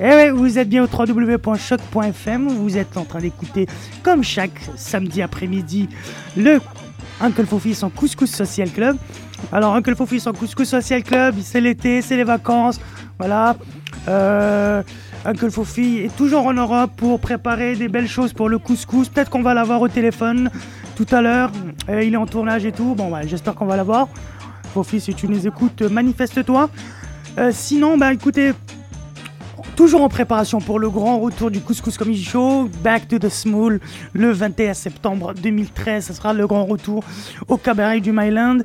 Eh ouais, vous êtes bien au www.choc.fm, vous êtes en train d'écouter, comme chaque samedi après-midi, le Uncle Fofi en Couscous Social Club. Alors, Uncle Fofi en Couscous Social Club, c'est l'été, c'est les vacances, voilà. Euh, Uncle Fofi est toujours en Europe pour préparer des belles choses pour le couscous. Peut-être qu'on va l'avoir au téléphone tout à l'heure. Il est en tournage et tout. Bon, bah, j'espère qu'on va l'avoir. Fofi, si tu nous écoutes, manifeste-toi. Euh, sinon, bah écoutez, toujours en préparation pour le grand retour du Couscous Comedy Show, Back to the Small, le 21 septembre 2013. Ça sera le grand retour au cabaret du Myland.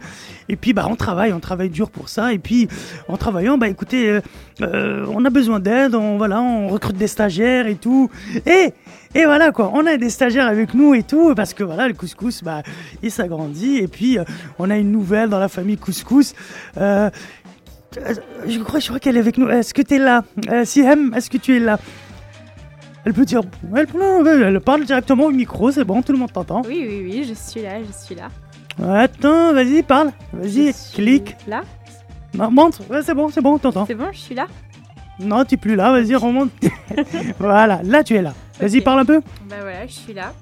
Et puis, bah, on travaille, on travaille dur pour ça. Et puis, en travaillant, bah, écoutez, euh, euh, on a besoin d'aide. On, voilà, on recrute des stagiaires et tout. Et, et voilà, quoi. On a des stagiaires avec nous et tout. Parce que, voilà, le couscous, bah, il s'agrandit. Et puis, euh, on a une nouvelle dans la famille couscous. Euh, je crois, je crois qu'elle est avec nous. Est-ce que tu es là? Euh, Sihem, est-ce que tu es là? Elle peut dire. Elle, parle directement au micro, c'est bon, tout le monde t'entend. Oui, oui, oui, je suis là, je suis là. Attends, vas-y, parle. Vas-y, clique. Là Non, monte. Ouais, c'est bon, c'est bon, on t'entend. C'est bon, je suis là Non, tu plus là, vas-y, remonte. voilà, là tu es là. Vas-y, parle un peu. Bah voilà, je suis là.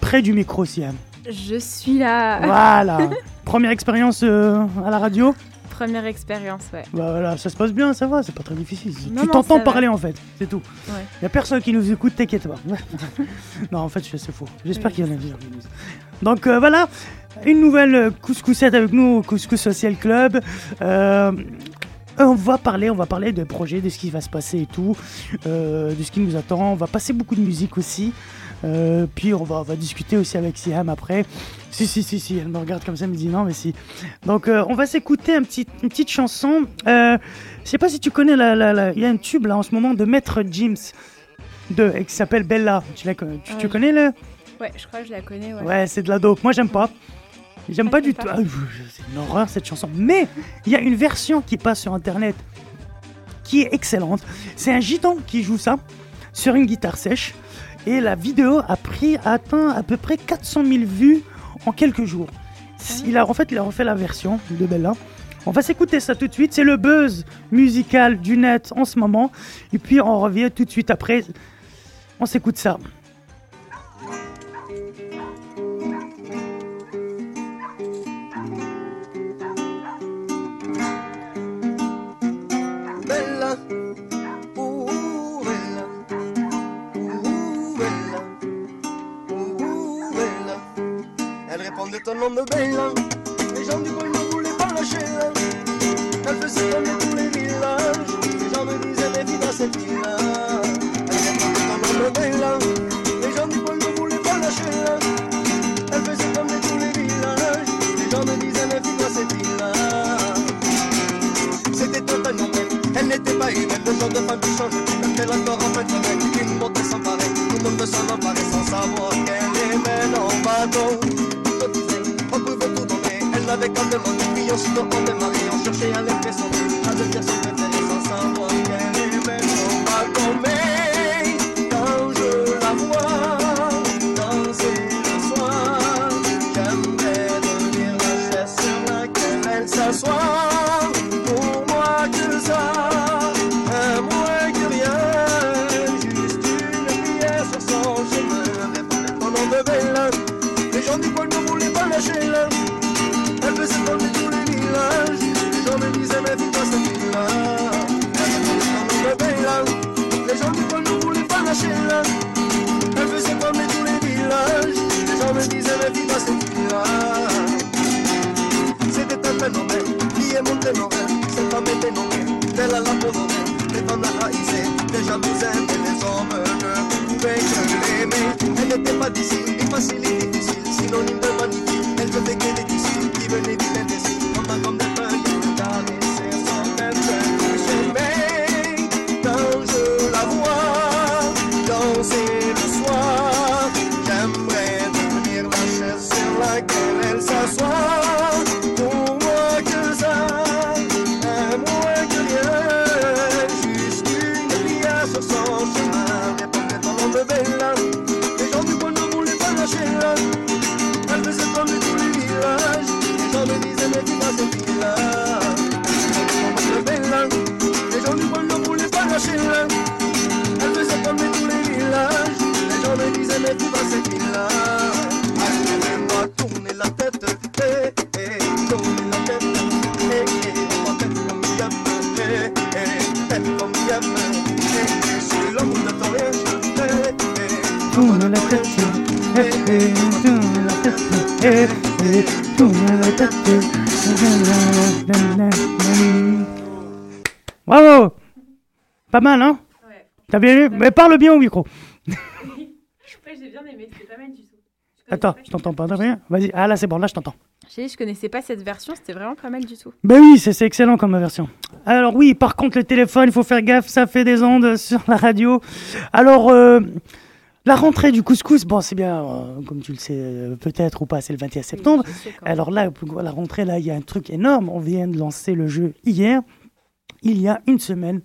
Près du micro, Sihem. Je suis là. Voilà. Première expérience euh, à la radio Première expérience, ouais. Bah voilà, ça se passe bien, ça va, c'est pas très difficile. Non, tu t'entends va. parler en fait, c'est tout. Ouais. Y a personne qui nous écoute, t'inquiète pas. non, en fait, c'est faux. J'espère Oui. qu'il y en a nous- Donc euh, voilà, une nouvelle euh, couscoussette avec nous au Couscous Social Club. Euh, on va parler, on va parler de projets, de ce qui va se passer et tout, euh, de ce qui nous attend. On va passer beaucoup de musique aussi. Euh, puis on va, on va discuter aussi avec Siam après. Si, si, si, si, elle me regarde comme ça, elle me dit non, mais si. Donc euh, on va s'écouter un petit, une petite chanson. Euh, je sais pas si tu connais, la- la- la- il y a un tube là en ce moment de Maître James de, qui s'appelle Bella. Tu, la connais- tu, tu connais le? Ouais, je crois que je la connais, ouais. Ouais, c'est de la dope. Moi, j'aime pas. J'aime Ah, pas du tout. Ah, c'est une horreur cette chanson. Mais il y a une version qui passe sur internet qui est excellente. C'est un gitan qui joue ça sur une guitare sèche. Et la vidéo a pris atteint à peu près 400 000 vues en quelques jours. Il a, en fait, il a refait la version de Bella. On va s'écouter ça tout de suite. C'est le buzz musical du net en ce moment. Et puis on revient tout de suite après. On s'écoute ça. Répondait au nom de Bella. Les gens du coin ne voulaient pas lâcher. Elle faisait comme tous les villages. Les gens me disaient mais vive à cette ville-là. Elle répondait au nom de Bella. Les gens du coin ne voulaient pas lâcher. Elle faisait comme tous les villages. Les gens me disaient mais vive à cette ville-là. C'était totalement belle. Elle n'était pas humaine, le genre de femme qui change fait la corps en fait une beauté sans pareil. Tout le monde s'en emparait sans savoir qu'elle aimait en bateau. Donner. Elle n'avait qu'à demander, puis ensuite on démarrait. On cherchait à l'impressionner, à devenir son préféré sans haïssaient, les hommes ne pouvaient que l'aimer. Elle n'était pas d'ici, Bravo Pas mal, hein Ouais. T'as bien vu Mais parle bien au micro. j'ai bien aimé, c'était pas mal du tout. Attends, je t'entends pas rien. Vas-y. Ah là, c'est bon, là, je t'entends. J'ai dit, je connaissais pas cette version, c'était vraiment pas mal du tout. Ben oui, c'est c'est excellent comme version. Alors oui, par contre, le téléphone, il faut faire gaffe, ça fait des ondes sur la radio. Alors, euh, la rentrée du couscous, bon, c'est bien, euh, comme tu le sais, euh, peut-être ou pas, c'est le 21 septembre. Oui. Alors là, la rentrée, là, il y a un truc énorme. On vient de lancer le jeu hier. Il y a une semaine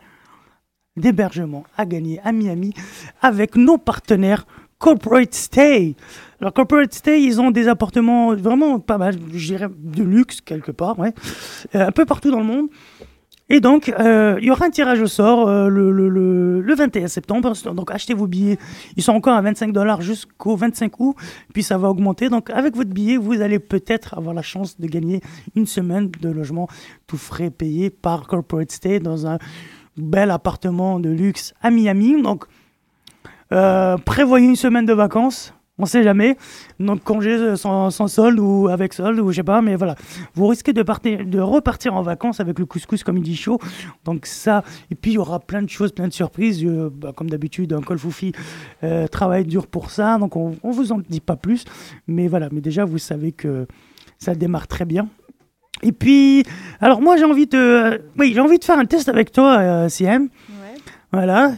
d'hébergement à gagner à Miami avec nos partenaires Corporate Stay. Alors Corporate Stay, ils ont des appartements vraiment pas mal, je dirais de luxe quelque part, ouais, Euh, un peu partout dans le monde. Et donc, euh, il y aura un tirage au sort euh, le, le, le, le 21 septembre. Donc, achetez vos billets. Ils sont encore à 25 dollars jusqu'au 25 août. Puis, ça va augmenter. Donc, avec votre billet, vous allez peut-être avoir la chance de gagner une semaine de logement tout frais payé par Corporate Stay dans un bel appartement de luxe à Miami. Donc, euh, prévoyez une semaine de vacances. On sait jamais. Donc, congé sans, sans solde ou avec solde ou je sais pas. Mais voilà. Vous risquez de, partir, de repartir en vacances avec le couscous comme il dit chaud. Donc, ça. Et puis, il y aura plein de choses, plein de surprises. Euh, bah, comme d'habitude, Uncle Foufi euh, travaille dur pour ça. Donc, on, on vous en dit pas plus. Mais voilà. Mais déjà, vous savez que ça démarre très bien. Et puis, alors moi j'ai envie de, oui j'ai envie de faire un test avec toi, euh, CM. Ouais. Voilà.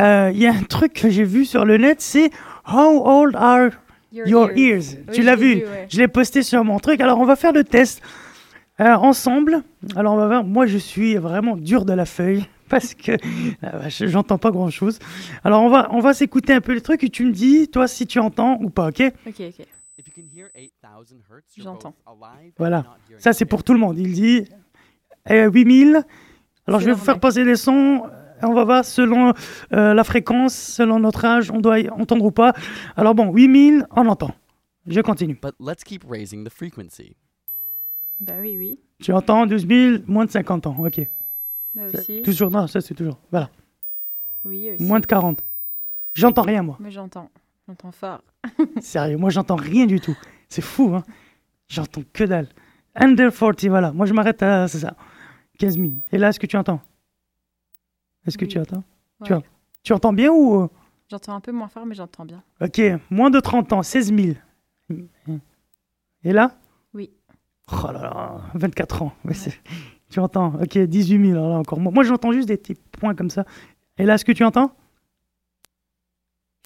Euh, Il y a un truc que j'ai vu sur le net, c'est How old are your ears, Oui, Tu l'as vu, vu, ouais. Je l'ai posté sur mon truc. Alors on va faire le test euh, ensemble. Alors on va voir. Moi je suis vraiment dur de la feuille parce que vache, j'entends pas grand chose. Alors on va on va s'écouter un peu les trucs et tu me dis toi si tu entends ou pas, ok? Ok, ok. If you can hear 8000 hertz, you're J'entends. Voilà. Ça c'est it. pour tout le monde. Il dit euh, 8000. Alors je vais vous faire passer les sons. On va voir selon euh, la fréquence, selon notre âge, on doit y entendre ou pas. Alors bon, 8000, on entend. Je continue. But let's keep raising the frequency. Bah oui, oui. Tu entends 12 000, moins de 50 ans. Ok. Là Ça- aussi. Toujours, non, ça c'est toujours. Voilà. Oui, aussi. Moins de 40. J'entends rien, moi. Moi, j'entends. J'entends fort. Sérieux, moi j'entends rien du tout. C'est fou, hein. J'entends que dalle. Under 40, voilà. Moi je m'arrête à, c'est ça, 15 000. Et là, est-ce que tu entends? Est-ce que Oui. tu entends Tu Ouais. as- Tu entends bien ou... euh, J'entends un peu moins fort, mais j'entends bien. Ok, moins de 30 ans, 16 000. Et là? Oui. Oh là là, 24 ans. Ouais, Tu entends? Ok, 18 000, alors là encore. moins. Moi j'entends juste des petits points comme ça. Et là, est-ce que tu entends?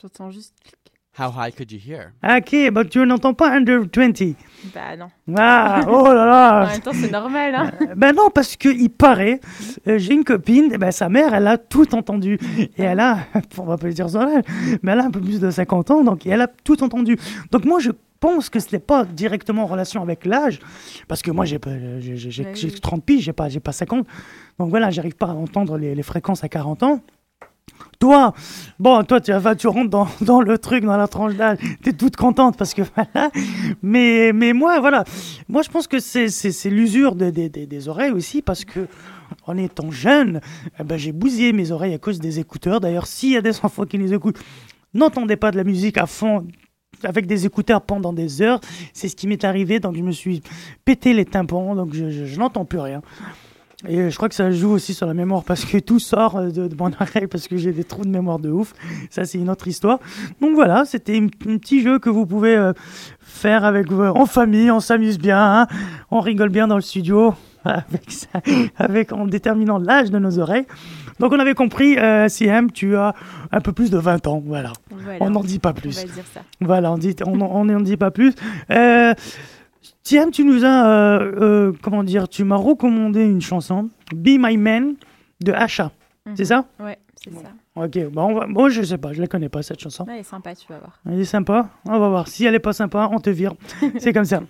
J'entends juste. clic. How high could you hear? Ah, Ok, bah tu n'entends pas under 20. Bah non. Ah, oh là là En même temps, c'est normal, hein. Euh, Ben non, parce que il paraît, euh, j'ai une copine, eh ben sa mère, elle a tout entendu. Et elle a, on va pas dire son âge, mais elle a un peu plus de 50 ans, donc elle a tout entendu. Donc moi, je pense que ce n'est pas directement en relation avec l'âge, parce que moi, j'ai pas- j'ai j'ai- j'ai- Ouais, j'ai oui. 30 piges, j'ai pas, j'ai pas 50. Donc voilà, j'arrive pas à entendre les, les fréquences à 40 ans. Toi, bon, toi, tu, vas- tu rentres dans, dans le truc, dans la tranche d'âge, tu es toute contente parce que voilà. Mais, mais moi, voilà, moi, je pense que c'est, c'est, l'usure de- de- de- des oreilles aussi parce que en étant jeune, eh ben, j'ai bousillé mes oreilles à cause des écouteurs. D'ailleurs, s'il y a des enfants qui les écoutent, n'entendez pas de la musique à fond avec des écouteurs pendant des heures. C'est ce qui m'est arrivé, donc je me suis pété les tympans, donc je n'entends plus rien. Et je crois que ça joue aussi sur la mémoire parce que tout sort euh, de, de mon oreille parce que j'ai des trous de mémoire de ouf. Ça, c'est une autre histoire. Donc voilà, c'était un petit jeu que vous pouvez euh, faire avec en famille. On s'amuse bien, hein. on rigole bien dans le studio avec ça, avec en déterminant l'âge de nos oreilles. Donc on avait compris, euh, CM, tu as un peu plus de 20 ans. Voilà, Voilà. on n'en dit pas On plus. va dire ça. Voilà, on dit, on on n'en dit pas plus. Euh, Tiens, tu nous as, euh, euh, comment dire, tu m'as recommandé une chanson, Be My Man, de Asha. C'est Mhm. ça? Ouais, c'est ça. Ok, bon, on va, moi je sais pas, je la connais pas cette chanson. Elle est sympa, tu vas voir. Elle est sympa, on va voir. Si elle est pas sympa, on te vire. C'est comme ça.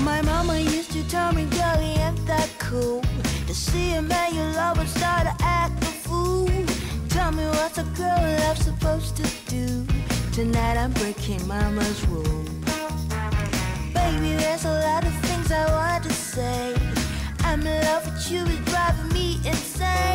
My mama used to tell me, girl, you ain't that cool? To see a man you love and start to act a fool. Tell me what's a girl love supposed to do? Tonight I'm breaking mama's rule. Baby, there's a lot of things I want to say. I'm in love with you, it's driving me insane.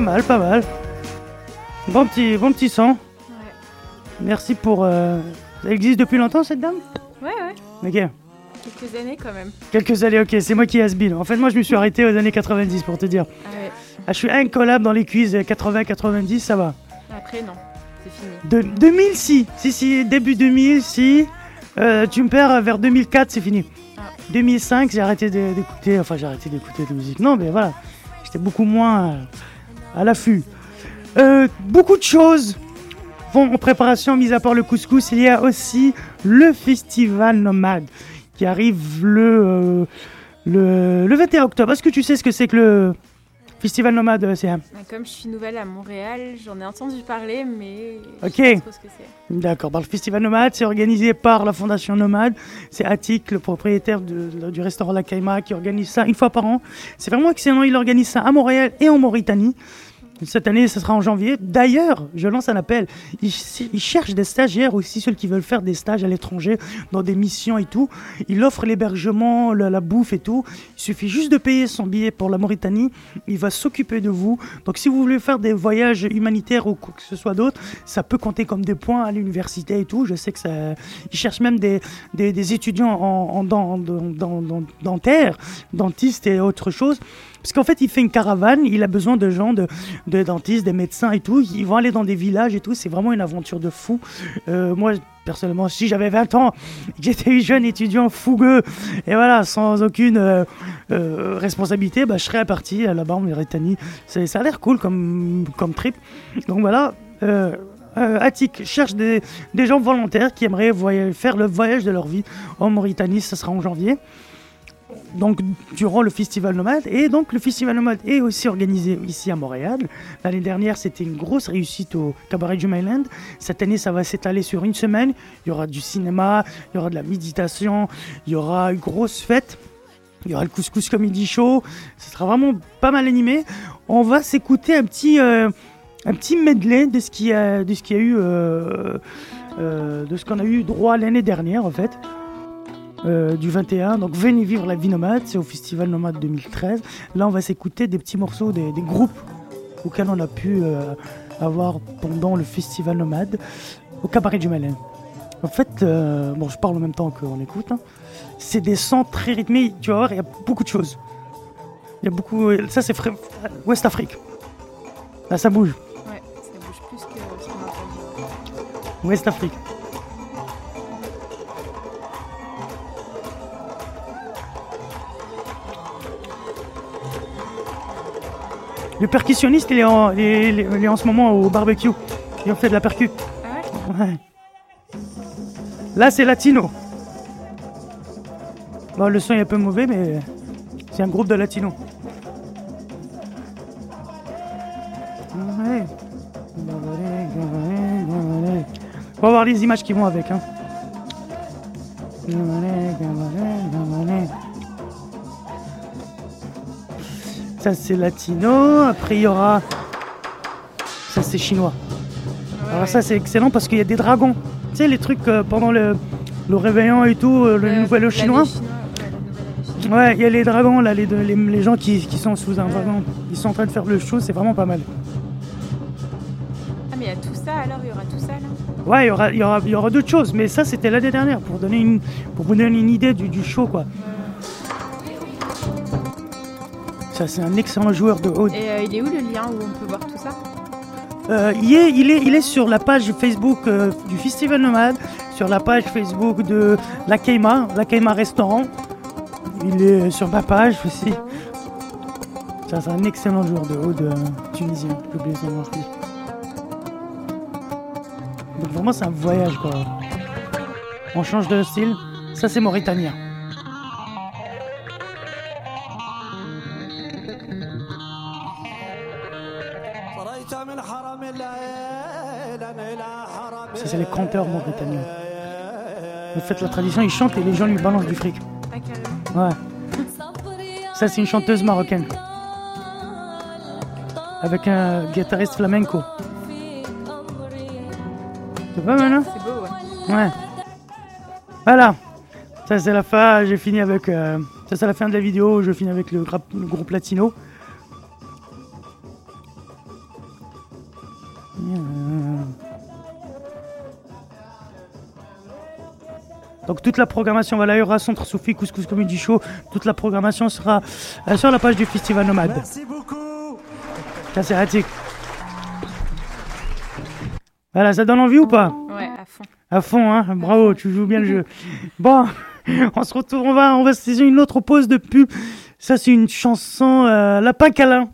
Pas mal, pas mal. Bon petit, bon petit son. Ouais, Merci pour. euh, Ça existe depuis longtemps cette dame? Ouais, ouais. Ok. Quelques années quand même. Quelques années, ok, c'est moi qui has been. En fait, moi je me suis arrêté aux années 90 pour te dire. Ah ouais. Ah, je suis incollable dans les quiz 80-90, ça va. Après, non. C'est fini. De, 2000, si. Si, si, début 2000, si. Euh, tu me perds vers 2004, c'est fini. Ah. 2005, j'ai arrêté de- d'écouter. Enfin, j'ai arrêté d'écouter de musique. Non, mais voilà. J'étais beaucoup moins euh, à l'affût. Euh, beaucoup de choses vont en préparation, mis à part le couscous. Il y a aussi le festival nomade qui arrive le, euh, le, le 21 octobre. Est-ce que tu sais ce que c'est que le festival nomade, euh, CM Bah, Comme je suis nouvelle à Montréal, j'en ai entendu parler, mais Ok. je sais pas trop ce que c'est. D'accord. Bah, le festival Nomade, c'est organisé par la Fondation Nomade. C'est Attic, le propriétaire de- de- du restaurant La Caïma, qui organise ça une fois par an. C'est vraiment excellent. Il organise ça à Montréal et en Mauritanie. Cette année, ce sera en janvier. D'ailleurs, je lance un appel. Ils, ils cherchent des stagiaires aussi, ceux qui veulent faire des stages à l'étranger, dans des missions et tout. Il offre l'hébergement, la, bouffe et tout. Il suffit juste de payer son billet pour la Mauritanie. Il va s'occuper de vous. Donc, si vous voulez faire des voyages humanitaires ou quoi que ce soit d'autre, ça peut compter comme des points à l'université et tout. Je sais que ça. Ils cherchent même des, des, étudiants en, en dent- dent- dent- dent- dentaire, dentistes et autre chose. Parce qu'en fait, il fait une caravane, il a besoin de gens, de, de dentistes, des médecins et tout. Ils vont aller dans des villages et tout. C'est vraiment une aventure de fou. Euh, moi, personnellement, si j'avais 20 ans, j'étais un jeune étudiant fougueux, et voilà, sans aucune euh, euh, responsabilité, bah, je serais parti là-bas en Mauritanie. Ça a l'air cool comme, comme trip. Donc voilà. Attic cherche des, des gens volontaires qui aimeraient faire le voyage de leur vie en Mauritanie. Ça sera en janvier donc durant le festival nomade. Et donc le festival nomade est aussi organisé ici à Montréal. L'année dernière c'était une grosse réussite au cabaret du Mainland. Cette année ça va s'étaler sur une semaine. Il y aura du cinéma il y aura de la méditation il y aura une grosse fête. Il y aura le couscous comedy show. Ce sera vraiment pas mal animé. On va s'écouter un petit euh, un petit medley de ce y a eu euh, euh, de ce qu'on a eu droit l'année dernière en fait. Euh, du 21, donc venez vivre la vie nomade, c'est au Festival Nomade 2013. Là, on va s'écouter des petits morceaux des, des groupes auxquels on a pu euh, avoir pendant le Festival Nomade au Cabaret du Malin. En fait, euh, bon, je parle en même temps qu'on écoute. hein. C'est des sons très rythmés, tu vas voir, il y a beaucoup de choses. Il y a beaucoup. Ça, c'est frais- West Afrique. Là, ça bouge. Ouais, ça bouge plus que ce qu'on. West Afrique. Le percussionniste, il est en, il est, il en ce moment au barbecue. Il en fait de la percu. Ah ouais. Là, c'est latino. Bon, le son est un peu mauvais, mais c'est un groupe de latino. Ouais. On va voir les images qui vont avec. Hein. Ça, c'est latino. Après, il y aura. Ça, c'est chinois. Ouais, Alors ouais. ça c'est excellent parce qu'il y a des dragons. Tu sais les trucs euh, pendant le, le réveillon et tout, euh, le Euh, nouvel chinois. chinois, ouais, il y a les dragons là, les, les, les gens qui, qui sont sous un dragon. Ils sont en train de faire le show, c'est vraiment pas mal. Ah, mais il y a tout ça alors, il y aura tout ça là? Ouais, il y aura, y aura, y aura d'autres choses, mais ça c'était l'année dernière pour donner une, pour vous donner une idée du, du show quoi. Ça c'est un excellent joueur de oud. Et euh, il est où le lien où on peut voir tout ça? Euh, il, est, il, est, il est sur la page Facebook euh, du Festival Nomade, sur la page Facebook de la Keima, la Keima Restaurant. Il est sur ma page aussi. Ça, c'est un excellent joueur de haut de tunisien. J'ai oublié son nom, je crois. Donc vraiment, c'est un voyage quoi. On change de style. Ça, c'est mauritanien. C'est les chanteurs mauritaniens. En fait, la tradition, ils chantent et les gens lui balancent du fric. Ouais. Ça, c'est une chanteuse marocaine. Avec un guitariste flamenco. C'est pas mal, hein C'est beau, ouais. Ouais. Voilà. Ça, c'est la fin. J'ai fini avec. euh, Ça, c'est la fin de la vidéo. Je finis avec le groupe Latino. Donc toute la programmation, voilà, il y aura Centre Sophie, Couscous Comedy Show. Toute la programmation sera euh, sur la page du Festival Nomade. Merci beaucoup. Pratique. Voilà, ça donne envie ou pas? Ouais, à fond. À fond, hein Bravo, tu joues bien le jeu. Bon, on se retrouve, on va, on va se saisir une autre pause de pub. Ça, c'est une chanson euh, Lapin câlin.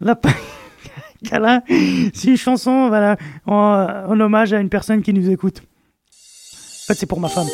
Lapin câlin, c'est une chanson, voilà, en, en hommage à une personne qui nous écoute. Fait, c'est pour ma femme.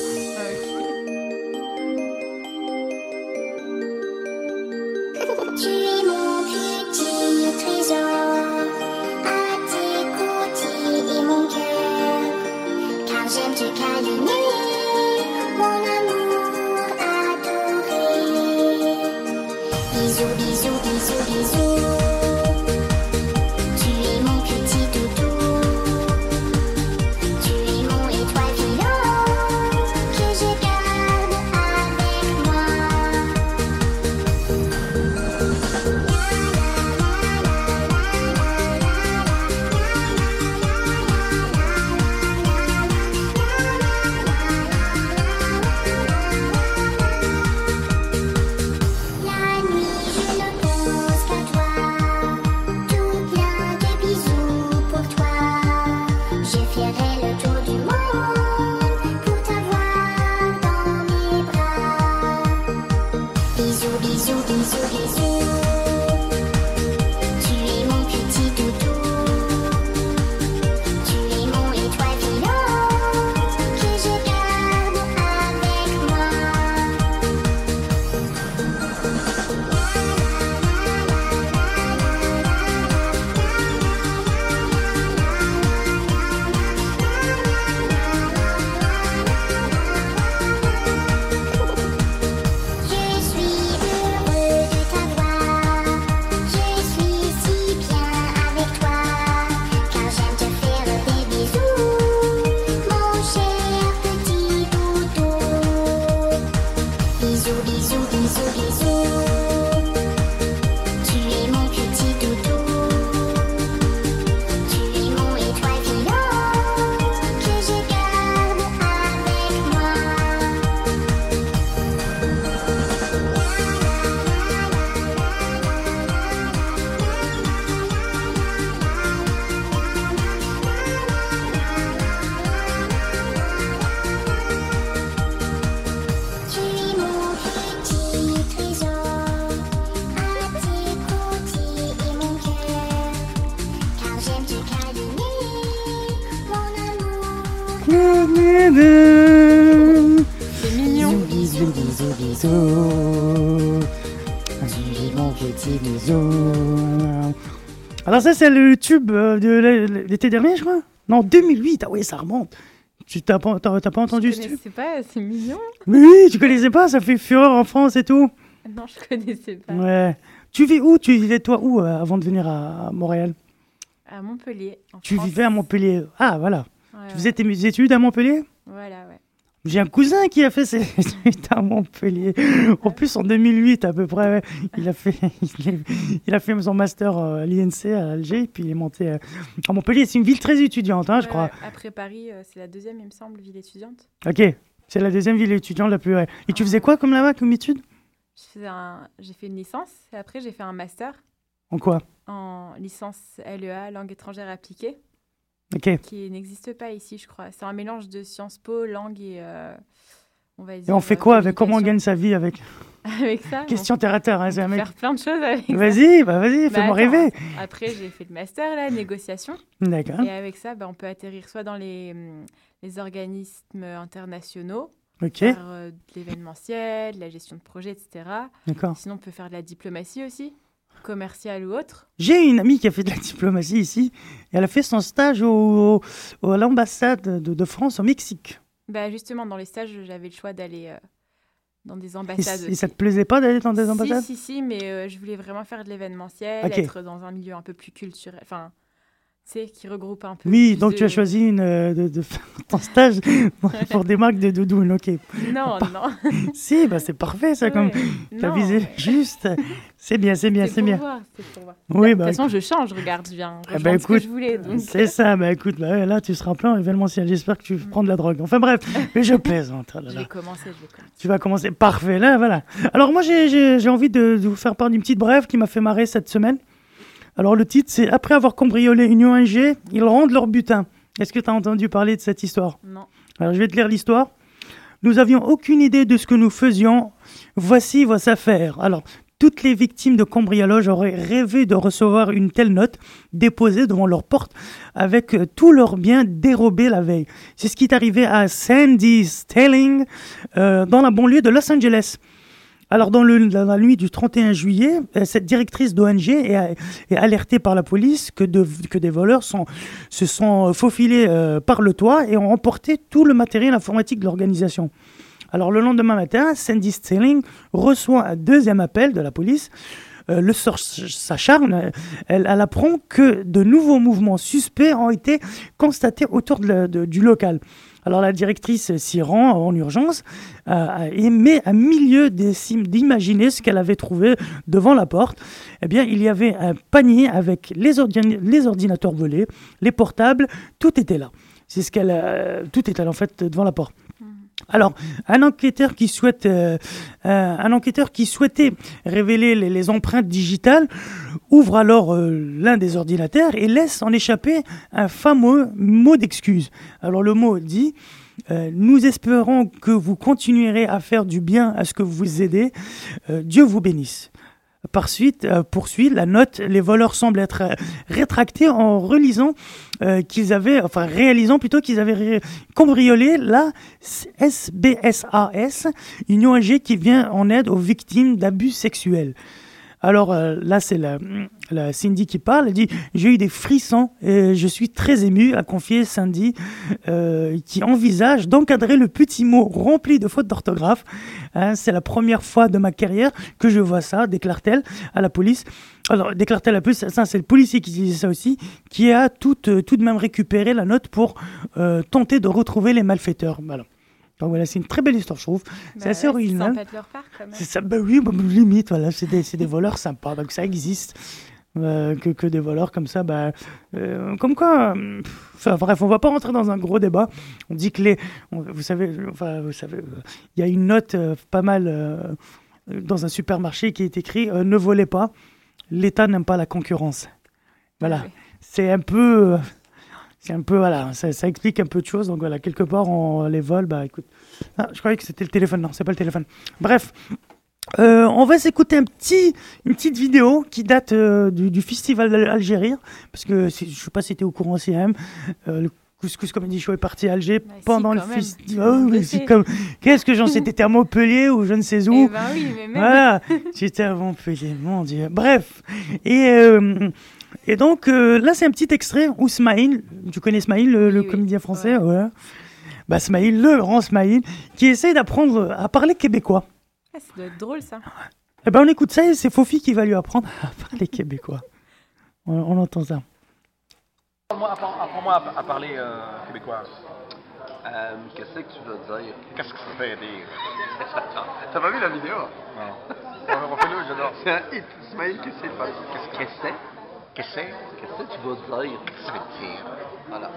Ça, c'est le tube euh, de l'été dernier, je crois Non, 2008. Ah oui, ça remonte. Tu t'as pas, t'as- t'as pas entendu Je ce tube connaissais pas, c'est mignon. Mais oui, tu connaissais pas, ça fait fureur en France et tout. Non, je connaissais pas. Ouais. Tu vis où? Tu vivais toi où euh, avant de venir à Montréal? À Montpellier. en Tu France. vivais à Montpellier. Ah, voilà. Ouais, Tu ouais. faisais tes études à Montpellier? Voilà, ouais. J'ai un cousin qui a fait ses études à Montpellier. En plus, en 2008 à peu près, il a fait, il a, fait son master euh, à l'INC à Alger, puis il est monté euh, à Montpellier. C'est une ville très étudiante, hein, je crois. Après Paris, euh, c'est la deuxième, il me semble, ville étudiante. Ok, c'est la deuxième ville étudiante la plus. ouais. Et tu faisais quoi comme là-bas, comme étude un- J'ai fait une licence et après j'ai fait un master En quoi? En licence LEA, langue étrangère appliquée, Ok. qui n'existe pas ici, je crois. C'est un mélange de Sciences Po, langue et. euh, on va Et dire. on fait euh, quoi avec Comment on gagne sa vie avec Avec ça Question terre à terre, hein, on peut faire plein de choses avec ça. Vas-y, bah vas-y, Bah, fais-moi rêver. Après, j'ai fait le master, là, négociation. D'accord. Et avec ça, bah, on peut atterrir soit dans les, hum, les organismes internationaux, Ok, faire euh, de l'événementiel, de la gestion de projet, etc. d'accord. Sinon, on peut faire de la diplomatie aussi, commerciale ou autre. J'ai une amie qui a fait de la diplomatie ici. Et elle a fait son stage au, au- à l'ambassade de, de France au Mexique. Bah, justement, dans les stages, j'avais le choix d'aller euh, dans des Et, ambassades. et aussi. ça te plaisait pas d'aller dans des ambassades? Si, si, si, mais euh, je voulais vraiment faire de l'événementiel, être dans un milieu un peu plus culturel. Enfin, sais, qui regroupe un peu. Oui, donc tu as de- choisi une, euh, de, de faire ton stage pour, des marques de doudoune. Ok. Non, non. Si, bah c'est parfait ça, comme Ouais. t'as Non, visé juste. C'est bien, c'est bien, c'est c'est bien. voir, c'est pour voir. Oui, de bah toute façon, je change, regarde, je viens Eh rejoindre ben, ce que écoute, je voulais. Donc... c'est ça. Bah écoute, bah, là tu seras plein en événementiel. J'espère que tu prends de la drogue. Enfin bref, mais je plaisante. oh là Je là. vais commencer, je vais commencer. Tu vas commencer. Parfait, là, voilà. Alors, moi, j'ai- envie de, de vous faire part d'une petite brève qui m'a fait marrer cette semaine. Alors, le titre, c'est Après avoir cambriolé une ONG, ils rendent leur butin. Est-ce que tu as entendu parler de cette histoire? Non. Alors, je vais te lire l'histoire. Nous avions aucune idée de ce que nous faisions. Voici vos affaires. Alors, toutes les victimes de cambriolage auraient rêvé de recevoir une telle note déposée devant leur porte avec euh, tous leurs biens dérobés la veille. C'est ce qui est arrivé à Sandy Stelling euh, dans la banlieue de Los Angeles. Alors, dans, la nuit du 31 juillet, euh, cette directrice d'ONG est, alertée par la police que, de- que des voleurs se sont faufilés euh, par le toit et ont emporté tout le matériel informatique de l'organisation. Alors, le lendemain matin, Sandy Stelling reçoit un deuxième appel de la police. Euh, le sort s'acharne. Elle, apprend que de nouveaux mouvements suspects ont été constatés autour du local. Alors la directrice s'y rend en urgence euh, et met à milieu d'imaginer ce qu'elle avait trouvé devant la porte. Eh bien, il y avait un panier avec les ordinateurs volés, les portables, tout était là. C'est ce qu'elle, euh, tout était là en fait devant la porte. Alors, un enquêteur qui souhaite, euh, euh, un enquêteur qui souhaitait révéler les, empreintes digitales ouvre alors euh, l'un des ordinateurs et laisse en échapper un fameux mot d'excuse. Alors le mot dit Nous espérons que vous continuerez à faire du bien à ce que vous aidez. Dieu vous bénisse. Par suite, euh, poursuit la note, les voleurs semblent être euh, rétractés en relisant euh, qu'ils avaient, enfin réalisant plutôt qu'ils avaient cambriolé la SBSAS, une ONG qui vient en aide aux victimes d'abus sexuels. Alors euh, là, c'est la, la Cindy qui parle. Elle dit J'ai eu des frissons et je suis très ému, a confié Cindy, euh, qui envisage d'encadrer le petit mot rempli de fautes d'orthographe. Hein, c'est la première fois de ma carrière que je vois ça, déclare-t-elle à la police. Alors, déclare-t-elle à plus, ça, c'est le policier qui disait ça aussi, qui a tout, euh, tout de même récupéré la note pour tenter de retrouver les malfaiteurs. Voilà. Donc voilà, c'est une très belle histoire, je trouve. C'est Bah assez ouais, original. sympa de leur part, quand même. C'est ça, bah oui, bah, limite, voilà, c'est des, c'est des voleurs sympas, donc ça existe. Euh, que, que des voleurs comme ça, bah, euh, comme quoi, euh, enfin bref, on va pas rentrer dans un gros débat. On dit que les, on- vous savez, enfin vous savez, il y a une note euh, pas mal dans un supermarché qui est écrit ne volez pas, l'État n'aime pas la concurrence. Voilà, Ouais. c'est un peu, c'est un peu voilà, ça, ça explique un peu de choses. Donc voilà, quelque part on les vole, bah écoute, ah, je croyais que c'était le téléphone, non, c'est pas le téléphone. Bref. Euh, on va s'écouter un petit, une petite vidéo qui date euh, du, du festival d'Al- Algérie, parce que je sais pas si tu es au courant CM, euh, le Couscous Comedy Show est parti à Alger Bah, si, pendant le même. festival. Oh, comme... Qu'est-ce que j'en sais T'étais à Montpellier ou je ne sais Eh où ben oui, mais même. Voilà, j'étais à Montpellier, mon Dieu. Bref, et, euh, et donc euh, là, c'est un petit extrait où Smaïl, tu connais Smaïl, le, le Oui, oui. comédien français, Ouais. voilà. Bah, Smaïl, le grand Smaïl, qui essaye d'apprendre à parler québécois. Ah, ça doit être drôle ça. Eh ben, on écoute ça et c'est Fofi qui va lui apprendre à parler québécois. On, on entend ça. Apprends-moi apprends- apprends-moi à, à parler euh, québécois. Euh, Qu'est-ce que tu veux dire? Qu'est-ce que ça veut dire? T'as pas vu la vidéo? Non. On refait-le, j'adore. C'est un hit. Ismaël, qu'est-ce que c'est? Qu'est-ce que c'est? Qu'est-ce que c'est? Qu'est-ce que tu veux dire? Qu'est-ce que veut dire? Voilà.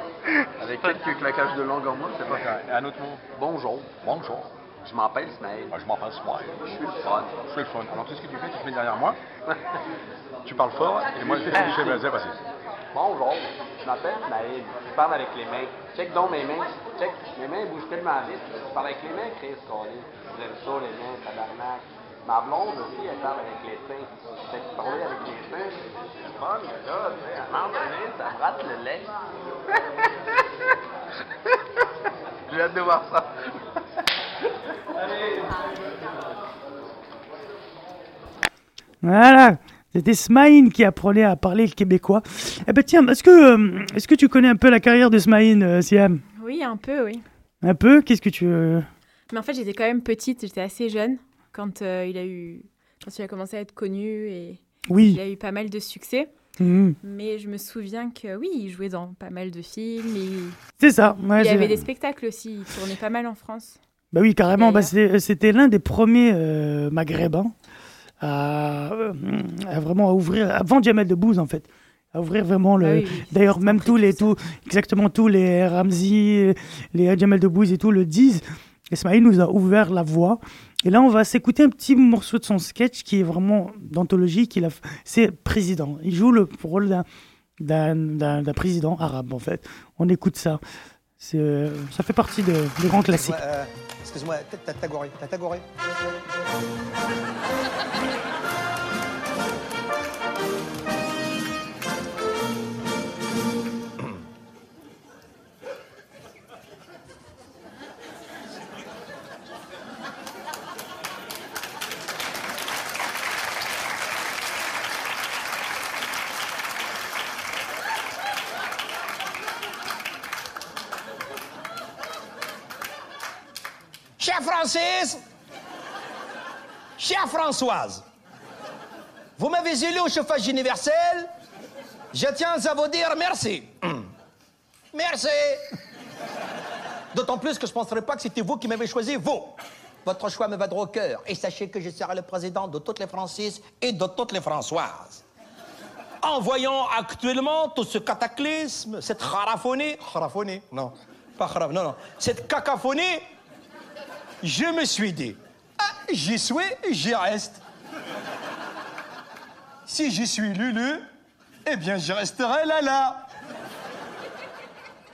Avec quelques claquages de langue en moi, c'est pas grave. Un autre mot. Bonjour. Bonjour. Je m'appelle. Moi, je m'appelle Smaïl. Je suis le fun. Je suis le fun. Alors, tout ce que tu fais, tu te mets derrière moi. Tu parles fort et moi, je fais vas-y, vas-y. Bonjour. Je m'appelle Ismaël. Je parle avec les mains. Check donc mes mains. Check. Mes mains bougent tellement vite. Je parle avec les mains, Chris. J'aime ça, les mains, tabarnak. Ma blonde aussi, elle parle avec les seins. Fait que parler avec les seins, c'est fun, mais là, tu sais, à un moment donné, ça me rate le lait. J'ai hâte de voir ça. Voilà, c'était Smaïn qui apprenait à parler le québécois. Eh ben tiens, est-ce que, euh, est-ce que tu connais un peu la carrière de Smaïn, euh, Siam? Oui, un peu, oui. Un peu? Qu'est-ce que tu... euh, Mais en fait, j'étais quand même petite, j'étais assez jeune quand euh, il a eu, quand il a commencé à être connu et il Oui. a eu pas mal de succès. Mhm. Mais je me souviens que oui, il jouait dans pas mal de films. C'est ça. ouais, il y avait des spectacles aussi. Il tournait pas mal en France. Bah oui, carrément. Bah, c'est- C'était l'un des premiers euh, maghrébins à, euh, à vraiment à ouvrir, avant Jamel Debbouze en fait, à ouvrir vraiment le. Ah oui, oui, D'ailleurs, même tous les, tout, exactement tous les Ramzi, les Jamel Debbouze et tout le disent. Ismaïl nous a ouvert la voie. Et là, on va s'écouter un petit morceau de son sketch qui est vraiment d'anthologie. a C'est président. Il joue le rôle d'un- président arabe, en fait. On écoute ça. Euh, Ça fait partie de, des grands classiques. Ouais, euh, Excuse-moi, t'as Cher Francis, chère Françoise, vous m'avez élu au chauffage universel. Je tiens à vous dire merci. Merci. D'autant plus que je ne penserais pas que c'était vous qui m'avez choisi, vous. Votre choix me va droit au cœur. Et sachez que je serai le président de toutes les Francis et de toutes les Françoises. En voyant actuellement tout ce cataclysme, cette charaphonie... Charaphonie Non, pas charaphonie, non, non. Cette cacophonie, je me suis dit, ah, j'y suis, j'y reste. Si j'y suis Lulu, eh bien, je resterai là, là.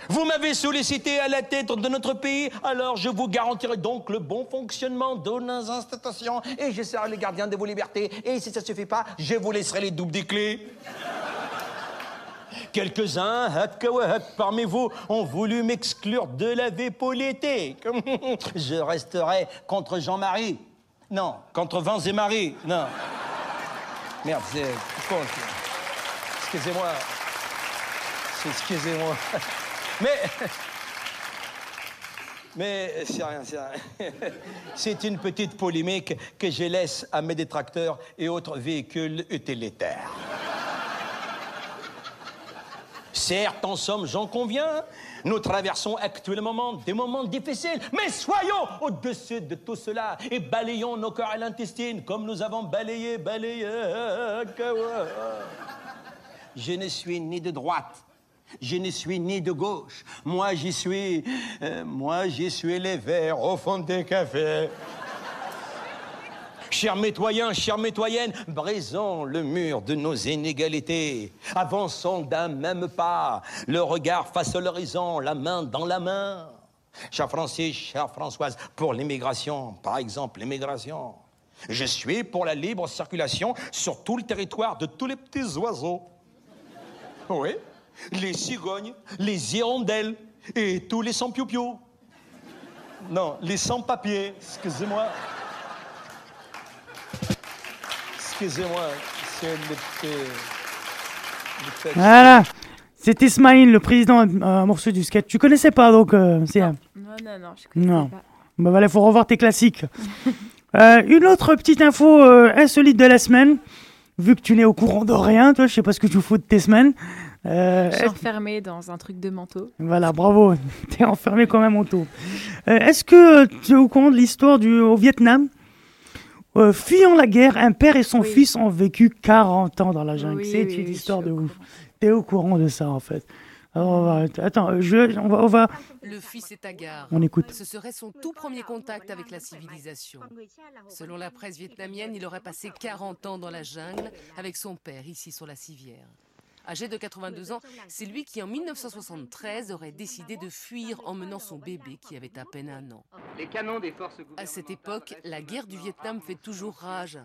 Vous m'avez sollicité à la tête de notre pays, alors je vous garantirai donc le bon fonctionnement de nos institutions et je serai le gardien de vos libertés. Et si ça ne suffit pas, je vous laisserai les doubles des clés. Quelques-uns, parmi vous, ont voulu m'exclure de la politique. Je resterai contre Jean-Marie. Non, contre Vince et Marie. Non. Merde, c'est. Excusez-moi. Excusez-moi. Mais. Mais c'est rien, c'est rien. C'est une petite polémique que je laisse à mes détracteurs et autres véhicules utilitaires. Certes, en somme, j'en conviens, nous traversons actuellement des moments difficiles, mais soyons au-dessus de tout cela et balayons nos cœurs et l'intestine comme nous avons balayé, balayé. Je ne suis ni de droite, je ne suis ni de gauche. Moi, j'y suis, euh, moi, j'y suis les verres au fond des cafés. Chers métoyens, chères métoyennes, brisons le mur de nos inégalités. Avançons d'un même pas, le regard face à l'horizon, la main dans la main. Cher Francis, chère Françoise, pour l'immigration, par exemple, l'immigration. Je suis pour la libre circulation sur tout le territoire de tous les petits oiseaux. Oui, les cigognes, les hirondelles Et tous les sans-piou-piou. Non, les sans-papiers, excusez-moi. Excusez-moi, c'est Voilà. C'était Ismaïl, le président euh, morceau du sketch. Tu connaissais pas donc euh, c'est Non, non, non, je connaissais Non. pas. Bah voilà, faut revoir tes classiques. Euh, une autre petite info euh, insolite de la semaine. Vu que tu n'es au courant de rien, toi, je sais pas ce que tu fous de tes semaines. Euh, Je suis enfermée dans un truc de manteau. Voilà, bravo. T'es enfermé quand même en taux. Euh, Est-ce que tu es au courant de l'histoire du au Vietnam? Euh, Fuyant la guerre, un père et son Oui. fils ont vécu 40 ans dans la jungle. Oui, C'est oui, une histoire de ouf. T'es au courant de ça en fait. Alors, on va- attends, je, on va, on va- Le fils est hagard. On écoute. Ce serait son tout premier contact avec la civilisation. Selon la presse vietnamienne, il aurait passé 40 ans dans la jungle avec son père ici sur la civière. Âgé de 82 ans, c'est lui qui en 1973 aurait décidé de fuir en menant son bébé qui avait à peine un an. Les canons des forces À cette époque, la guerre du Vietnam fait toujours rage.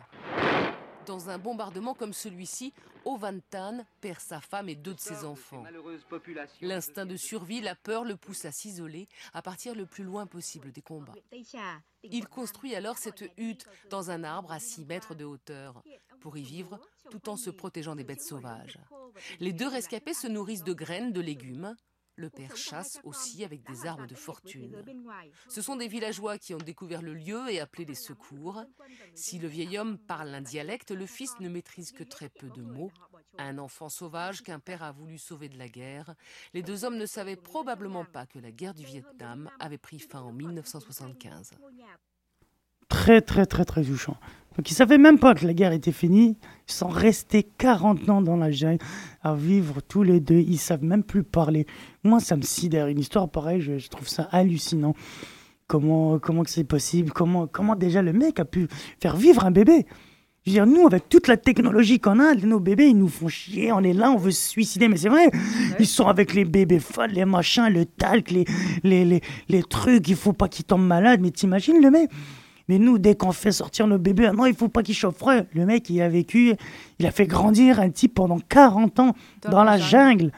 Dans un bombardement comme celui-ci, Oh Van Tan perd sa femme et deux de ses enfants. L'instinct de survie, la peur le pousse à s'isoler, à partir le plus loin possible des combats. Il construit alors cette hutte dans un arbre à 6 mètres de hauteur pour y vivre tout en se protégeant des bêtes sauvages. Les deux rescapés se nourrissent de graines, de légumes. Le père chasse aussi avec des armes de fortune. Ce sont des villageois qui ont découvert le lieu et appelé les secours. Si le vieil homme parle un dialecte, le fils ne maîtrise que très peu de mots. Un enfant sauvage qu'un père a voulu sauver de la guerre. Les deux hommes ne savaient probablement pas que la guerre du Vietnam avait pris fin en 1975. Très très très très touchant. Donc ils savaient même pas que la guerre était finie. Ils sont restés 40 ans dans la jungle à vivre tous les deux. Ils savent même plus parler. Moi, ça me sidère. Une histoire pareille, je, je trouve ça hallucinant. Comment comment c'est possible? Comment comment déjà le mec a pu faire vivre un bébé? Je veux dire, nous, avec toute la technologie qu'on a, nos bébés, ils nous font chier, on est là, on veut se suicider, mais c'est vrai. Ils sont avec les bébés folles, les machins, le talc, les, les, les, les trucs, il faut pas qu'ils tombent malades, mais t'imagines le mec? Mais nous, dès qu'on fait sortir nos bébés, ah non, il faut pas qu'ils chauffent. Le mec, il a vécu, il a fait grandir un type pendant 40 ans dans, la jungle.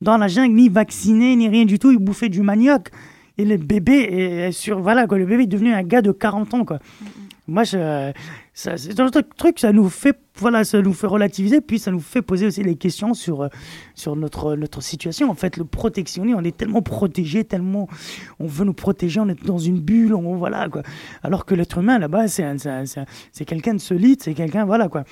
Dans la jungle, ni vacciné, ni rien du tout. Il bouffait du manioc. Et le bébé est sur, voilà, quoi, le bébé est devenu un gars de 40 ans, quoi. Moi, je, c'est un truc, ça nous fait, voilà, ça nous fait relativiser, puis ça nous fait poser aussi des questions sur, euh, sur notre, notre situation. En fait, le protectionnisme, on est tellement protégé, tellement on veut nous protéger, on est dans une bulle, on, voilà, quoi. Alors que l'être humain, là-bas, c'est, c'est, un- c'est, un- c'est quelqu'un de solide, c'est quelqu'un, voilà, quoi.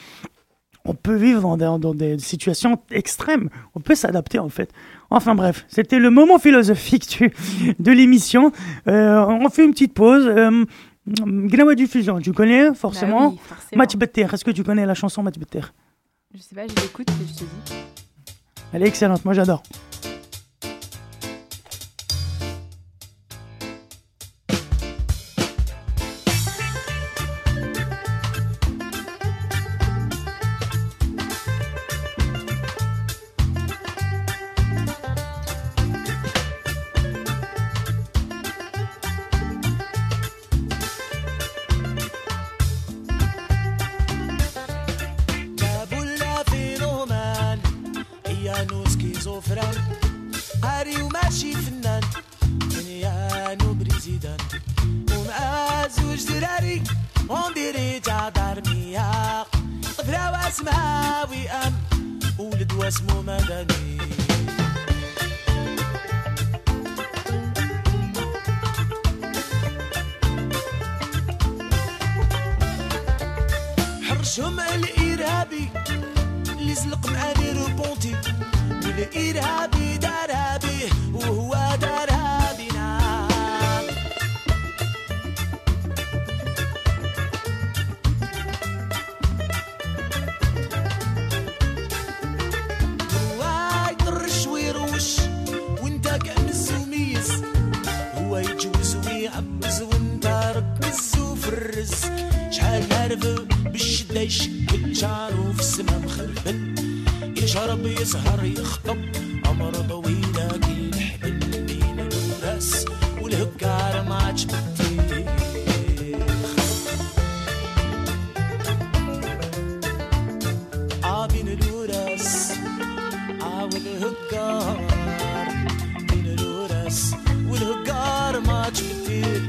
On peut vivre dans des, dans des situations extrêmes. On peut s'adapter, en fait. Enfin bref, c'était le moment philosophique de l'émission. Euh, on fait une petite pause. Euh, Gnawa Diffusion, tu connais forcément Bah oui, forcément. Match Better, est-ce que tu connais la chanson Match Better? Je sais pas, je l'écoute et je te dis. Elle est excellente, moi j'adore. اللي زلق معاني روبونتي والارهابي دارها بيه وهو دارها بينا هو يطرش ويروش وانت كأنس وميز هو يجوز ويعبز وانت ركز وفرز شحال هرب بالشدة يشكل شعره شرب يسهر يخطب. عمر طويلة كل حبل بين راس آه، والهكار ما عجبت عابين الوراس عاول الهكار بين الوراس والهكار ما عادش عجبتك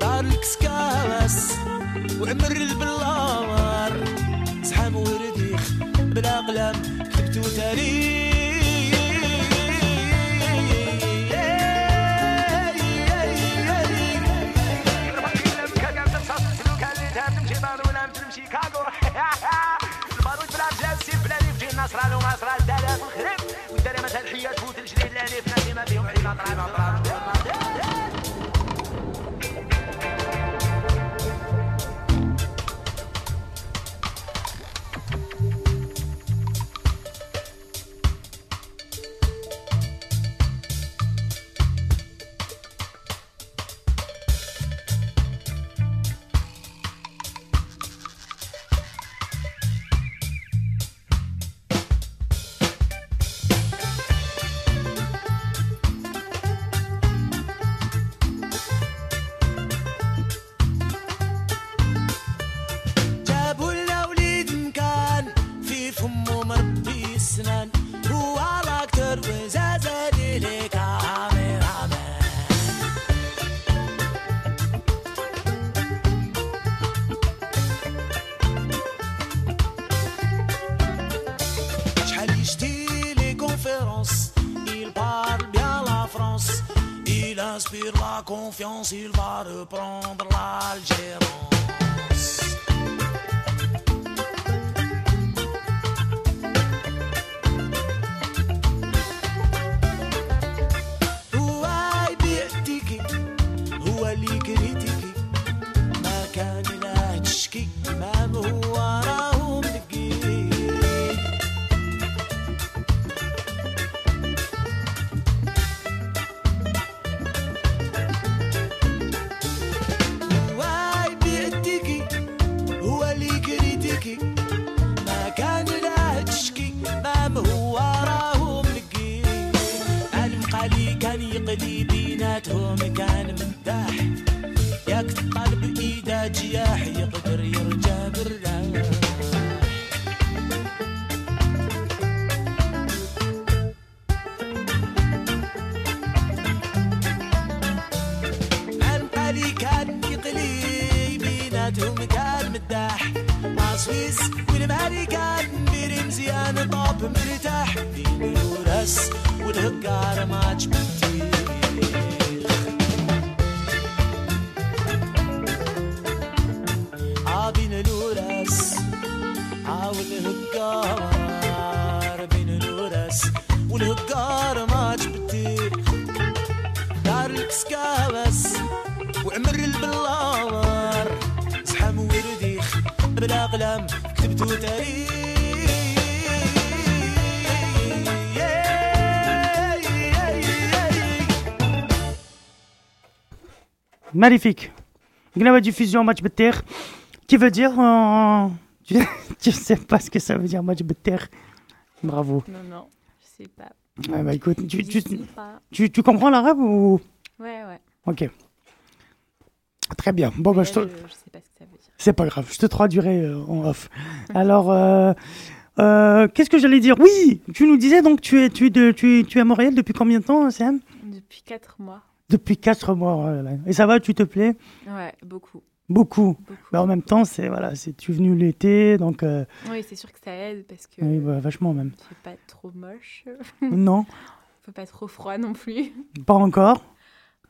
دار الكسكاس وعمر بالله bad والهكار ما جبتيه دار الكسكابس وعمر البلار زحام ورديخ بلا قلم كتبتو تاريخ Magnifique. Gnawa diffusion match better. Qui veut dire euh, tu, tu sais pas ce que ça veut dire match better. Bravo. Non, non, je sais pas. Ouais, bah écoute, tu, tu, tu, tu comprends l'arabe ou? Ouais, ouais. Ok. Très bien. Bon, bah, je te... là, je, je sais pas ce que ça veut dire. C'est pas grave, je te traduirai euh, en off. Alors, euh, euh, qu'est-ce que j'allais dire? Oui, tu nous disais donc tu es, tu, es de, tu, tu es à Montréal depuis combien de temps, Sam Depuis 4 mois. Depuis 4 mois. oh là là. Et ça va, tu te plais? Ouais, beaucoup. Beaucoup. Mais en même temps, c'est voilà, c'est tu es venu l'été, donc euh, Oui, c'est sûr que ça aide parce que oui, bah, vachement même. fait pas trop moche. Non. Il fait pas trop froid non plus. Pas encore.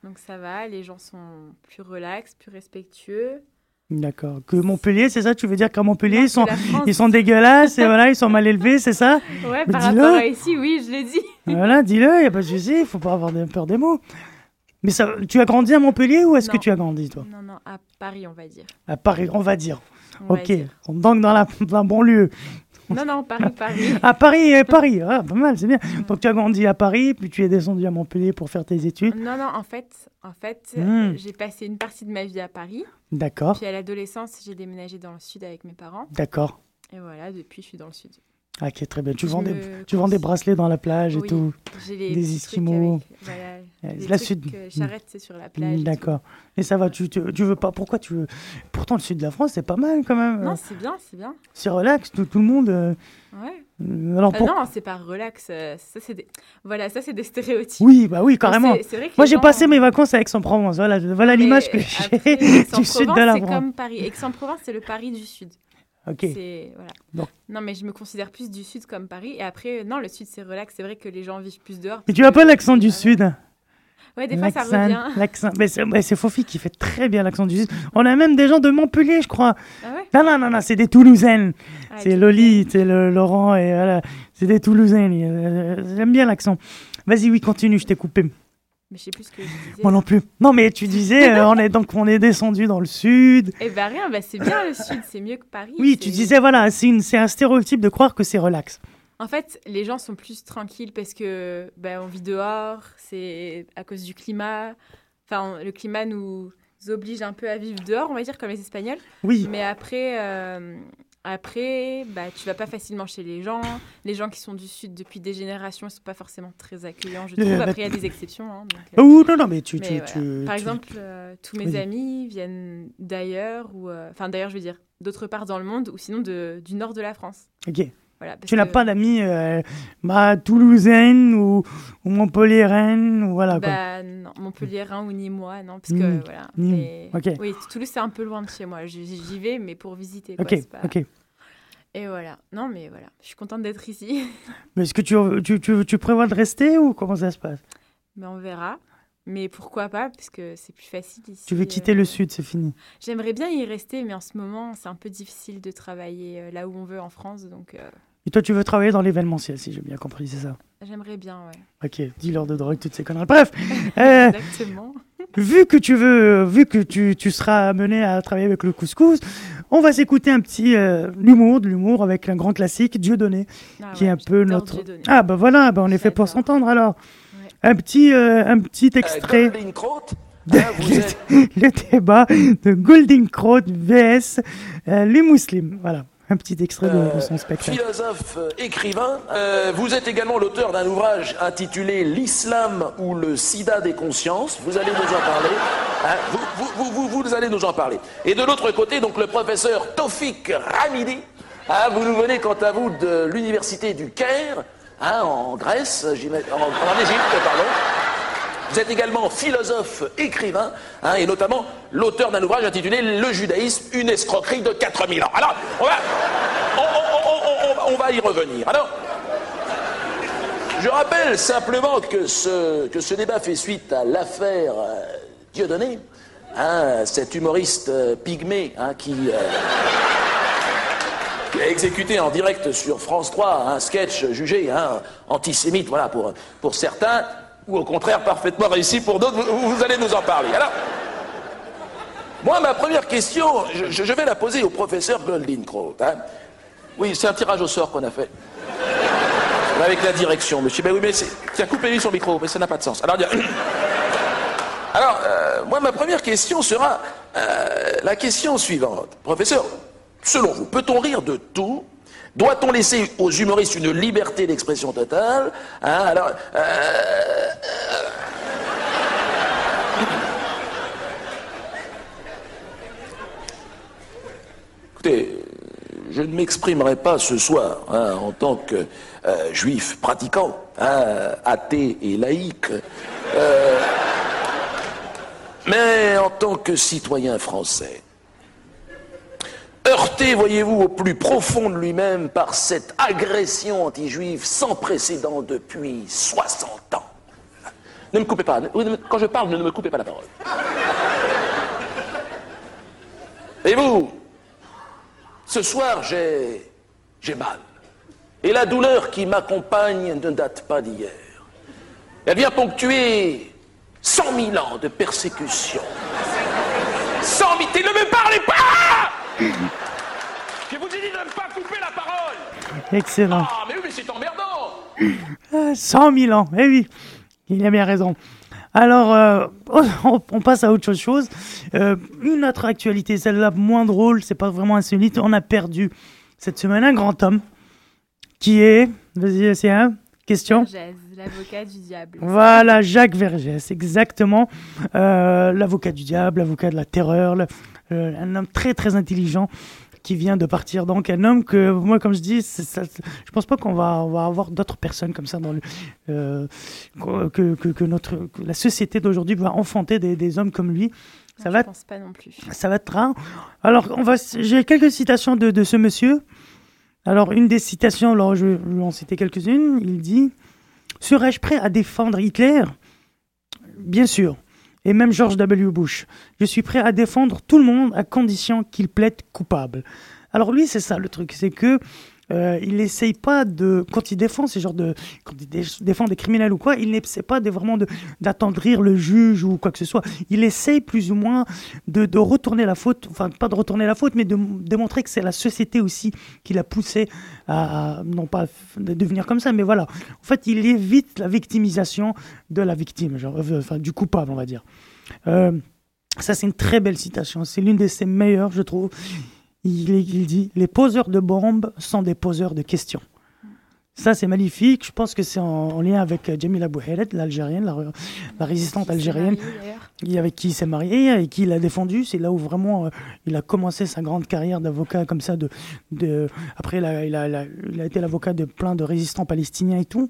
Donc ça va, les gens sont plus relax, plus respectueux. D'accord. Que Montpellier, c'est ça Tu veux dire qu'à Montpellier, Non, ils sont, ils sont dégueulasses et voilà, ils sont mal élevés, c'est ça? Ouais, Mais par rapport à ici, oui, je l'ai dit. Voilà, dis-le, il a pas de souci, il faut pas avoir peur des mots. Mais ça, tu as grandi à Montpellier ou est-ce que tu as grandi, toi? Non, non, à Paris, on va dire. À Paris, on va dire. On va ok, dire. donc dans, la, dans un bon lieu. Non, non, Paris, Paris. À Paris, euh, Paris, ah, pas mal, c'est bien. Donc tu as grandi à Paris, puis tu es descendu à Montpellier pour faire tes études. Non, non, en fait, en fait Hmm. j'ai passé une partie de ma vie à Paris. D'accord, Puis à l'adolescence, j'ai déménagé dans le sud avec mes parents. d'accord. Et voilà, depuis, je suis dans le sud. Ah, Ok, très bien. Tu vends, des, tu vends des bracelets dans la plage et tout. les des esquimaux. voilà, la sud. charrettes, c'est sur la plage. et tout. D'accord. Et ça va, tu, tu, tu veux pas. Pourquoi tu veux? Pourtant, le sud de la France, c'est pas mal quand même. Non, c'est bien, c'est bien. C'est relax, tout, tout le monde. euh, Ouais. euh, Alors, Euh, pour... non, c'est pas relax. euh, Ça, c'est des... Voilà, ça, c'est des stéréotypes. Oui, bah oui, carrément. C'est- c'est vrai que Moi, j'ai gens- passé mes vacances à Aix-en-Provence. Voilà, voilà l'image que j'ai du sud de la c'est France. comme Paris. Aix-en-Provence, c'est le Paris du sud. Ok. Voilà. Non, mais je me considère plus du sud comme Paris. Et après, euh, non, le sud, c'est relax. C'est vrai que les gens vivent plus dehors. Et tu as pas l'accent du sud Ouais, des fois, ça revient. L'accent. Mais c'est mais Fofi qui fait très bien l'accent du sud. On a même des gens de Montpellier, je crois. Ah ouais? Non, non, non, non, c'est des Toulousaines. Ah, c'est Loli, c'est le Laurent et voilà. C'est des Toulousaines. Euh, J'aime bien l'accent. Vas-y, oui, continue, je t'ai coupé. Mais je sais plus ce que je disais. Moi non plus. Non, mais tu disais, euh, on est donc on est descendu dans le sud. Eh ben rien, bah, c'est bien le sud, c'est mieux que Paris. Oui, tu disais voilà, c'est un stéréotype de croire que c'est relax. En fait, les gens sont plus tranquilles parce que ben, on vit dehors, c'est à cause du climat. Enfin, le climat nous oblige un peu à vivre dehors, on va dire, comme les Espagnols. Oui. Mais après, euh, après bah, tu vas pas facilement chez les gens. Les gens qui sont du sud depuis des générations, sont pas forcément très accueillants, je trouve. Après, il y a des exceptions. hein, donc, euh, Oh, non, non, mais tu- tu- voilà. tu- Par tu- exemple, euh, tous mes amis viennent d'ailleurs, ou euh, enfin d'ailleurs, je veux dire, d'autre part dans le monde, ou sinon de, du nord de la France. Ok. Voilà, tu n'as que- pas d'amis euh, bah, toulousaine ou, ou montpelliéraine ou voilà quoi. Bah non, Rhin ou Nîmois, non, parce que voilà. Nîmes, mais-. Oui, Toulouse c'est un peu loin de chez moi. J'y vais, mais pour visiter. Quoi, ok, pas- ok. Et voilà. Non, mais voilà, je suis contente d'être ici. Mais est-ce que tu, tu, tu, tu prévois de rester ou comment ça se passe? Mais on verra. Mais pourquoi pas, parce que c'est plus facile ici. Tu veux quitter euh, le sud, c'est fini. J'aimerais bien y rester, mais en ce moment, c'est un peu difficile de travailler euh, là où on veut en France, donc euh, Et toi, tu veux travailler dans l'événementiel, si j'ai bien compris, c'est ça? J'aimerais bien, ouais. Ok, dealer de drogue, toutes ces conneries. Bref, euh, Exactement. vu que tu veux, vu que tu, tu seras amené à travailler avec le couscous, on va s'écouter un petit euh, l'humour, de l'humour avec un grand classique, Dieu donné, Ah qui est un peu notre. Dieudonné. Ah bah voilà, bah on est fait pour s'entendre alors. Un petit, euh, un petit extrait. Crotte, de- hein, êtes- le débat de Golden Crowd vs euh, les musulmans. Voilà, un petit extrait de, de son spectacle. philosophe, euh, écrivain. Euh, vous êtes également l'auteur d'un ouvrage intitulé L'islam ou le sida des consciences. Vous allez nous en parler. Hein, vous, vous, vous, vous, vous allez nous en parler. Et de l'autre côté, donc le professeur Tofik Ramidi. Hein, vous nous venez, quant à vous, de l'université du Caire, hein, en Grèce, en, en Égypte, pardon. Vous êtes également philosophe, écrivain, hein, et notamment l'auteur d'un ouvrage intitulé Le judaïsme, une escroquerie de 4000 ans. Alors, on va, on, va y revenir. Alors, je rappelle simplement que ce, que ce débat fait suite à l'affaire euh, Dieudonné, hein, cet humoriste euh, hein, qui, euh, qui a exécuté en direct sur France 3 un sketch jugé antisémite, voilà, pour, pour certains, ou au contraire parfaitement réussi pour d'autres, vous, allez nous en parler. Alors, moi, ma première question, je, vais la poser au professeur Goldinkraut. Hein. Oui, c'est un tirage au sort qu'on a fait. Avec la direction, monsieur. Ben oui, mais c'est. Tiens, coupez-lui son micro, mais ça n'a pas de sens. Alors euh, moi, ma première question sera euh, la question suivante. Professeur, selon vous, peut-on rire de tout Doit-on laisser aux humoristes une liberté d'expression totale Hein, Alors, euh, Écoutez, je ne m'exprimerai pas ce soir hein, en tant que euh, juif pratiquant, hein, athée et laïque, euh, mais en tant que citoyen français. Heurté, voyez-vous, au plus profond de lui-même par cette agression anti-juive sans précédent depuis 60 ans. Ne me coupez pas. Quand je parle, ne me coupez pas la parole. Et vous, ce soir, j'ai. mal. Et la douleur qui m'accompagne ne date pas d'hier. Elle vient ponctuer 100 000 ans de persécution. 100 000. Et ne me parlez pas Je vous ai dit de ne pas couper la parole Excellent. Ah, mais oui, mais c'est emmerdant Euh, 100 000 ans, eh oui, il a bien raison. Alors, euh, on, on passe à autre chose. Euh, une autre actualité, celle-là moins drôle, c'est pas vraiment insolite. On a perdu cette semaine un grand homme qui est, vas-y, c'est un, question. Vergès, l'avocat du diable. Voilà, Jacques Vergès, exactement. Euh, l'avocat du diable, l'avocat de la terreur, euh, un homme très très intelligent qui vient de partir. Donc un homme que moi, comme je dis, ça- je pense pas qu'on va, on va avoir d'autres personnes comme ça dans le euh, que, que, que notre que la société d'aujourd'hui va enfanter des, des hommes comme lui. Ça Non, va je pense pas non plus. ça va être rare. Alors, on va, j'ai quelques citations de, de ce monsieur. Alors, une des citations, alors je, je vais en citer quelques-unes. Il dit Serais-je prêt à défendre Hitler? Bien sûr. Et même George W. Bush. Je suis prêt à défendre tout le monde à condition qu'il plaide coupable. Alors, lui, c'est ça le truc. C'est que. Euh, il n'essaye pas de, quand il défend ces genres de, défend des criminels ou quoi, il n'essaie pas de vraiment d'attendrir le juge ou quoi que ce soit. Il essaye plus ou moins de, retourner la faute, enfin pas de retourner la faute, mais de démontrer que c'est la société aussi qui l'a poussé à, non pas de devenir comme ça, mais voilà. En fait, il évite la victimisation de la victime, euh, enfin du coupable, on va dire. Euh, ça, c'est une très belle citation. C'est l'une de ses meilleures, je trouve. Il, dit Les poseurs de bombes sont des poseurs de questions. Ça, c'est magnifique. Je pense que c'est en, en lien avec euh, Jamila Bouheled, l'Algérienne, la, la résistante algérienne, avec qui il s'est marié et qui l'a défendu. C'est là où vraiment euh, il a commencé sa grande carrière d'avocat comme ça. De, de... Après, il a, il, a, il a- il a été l'avocat de plein de résistants palestiniens et tout.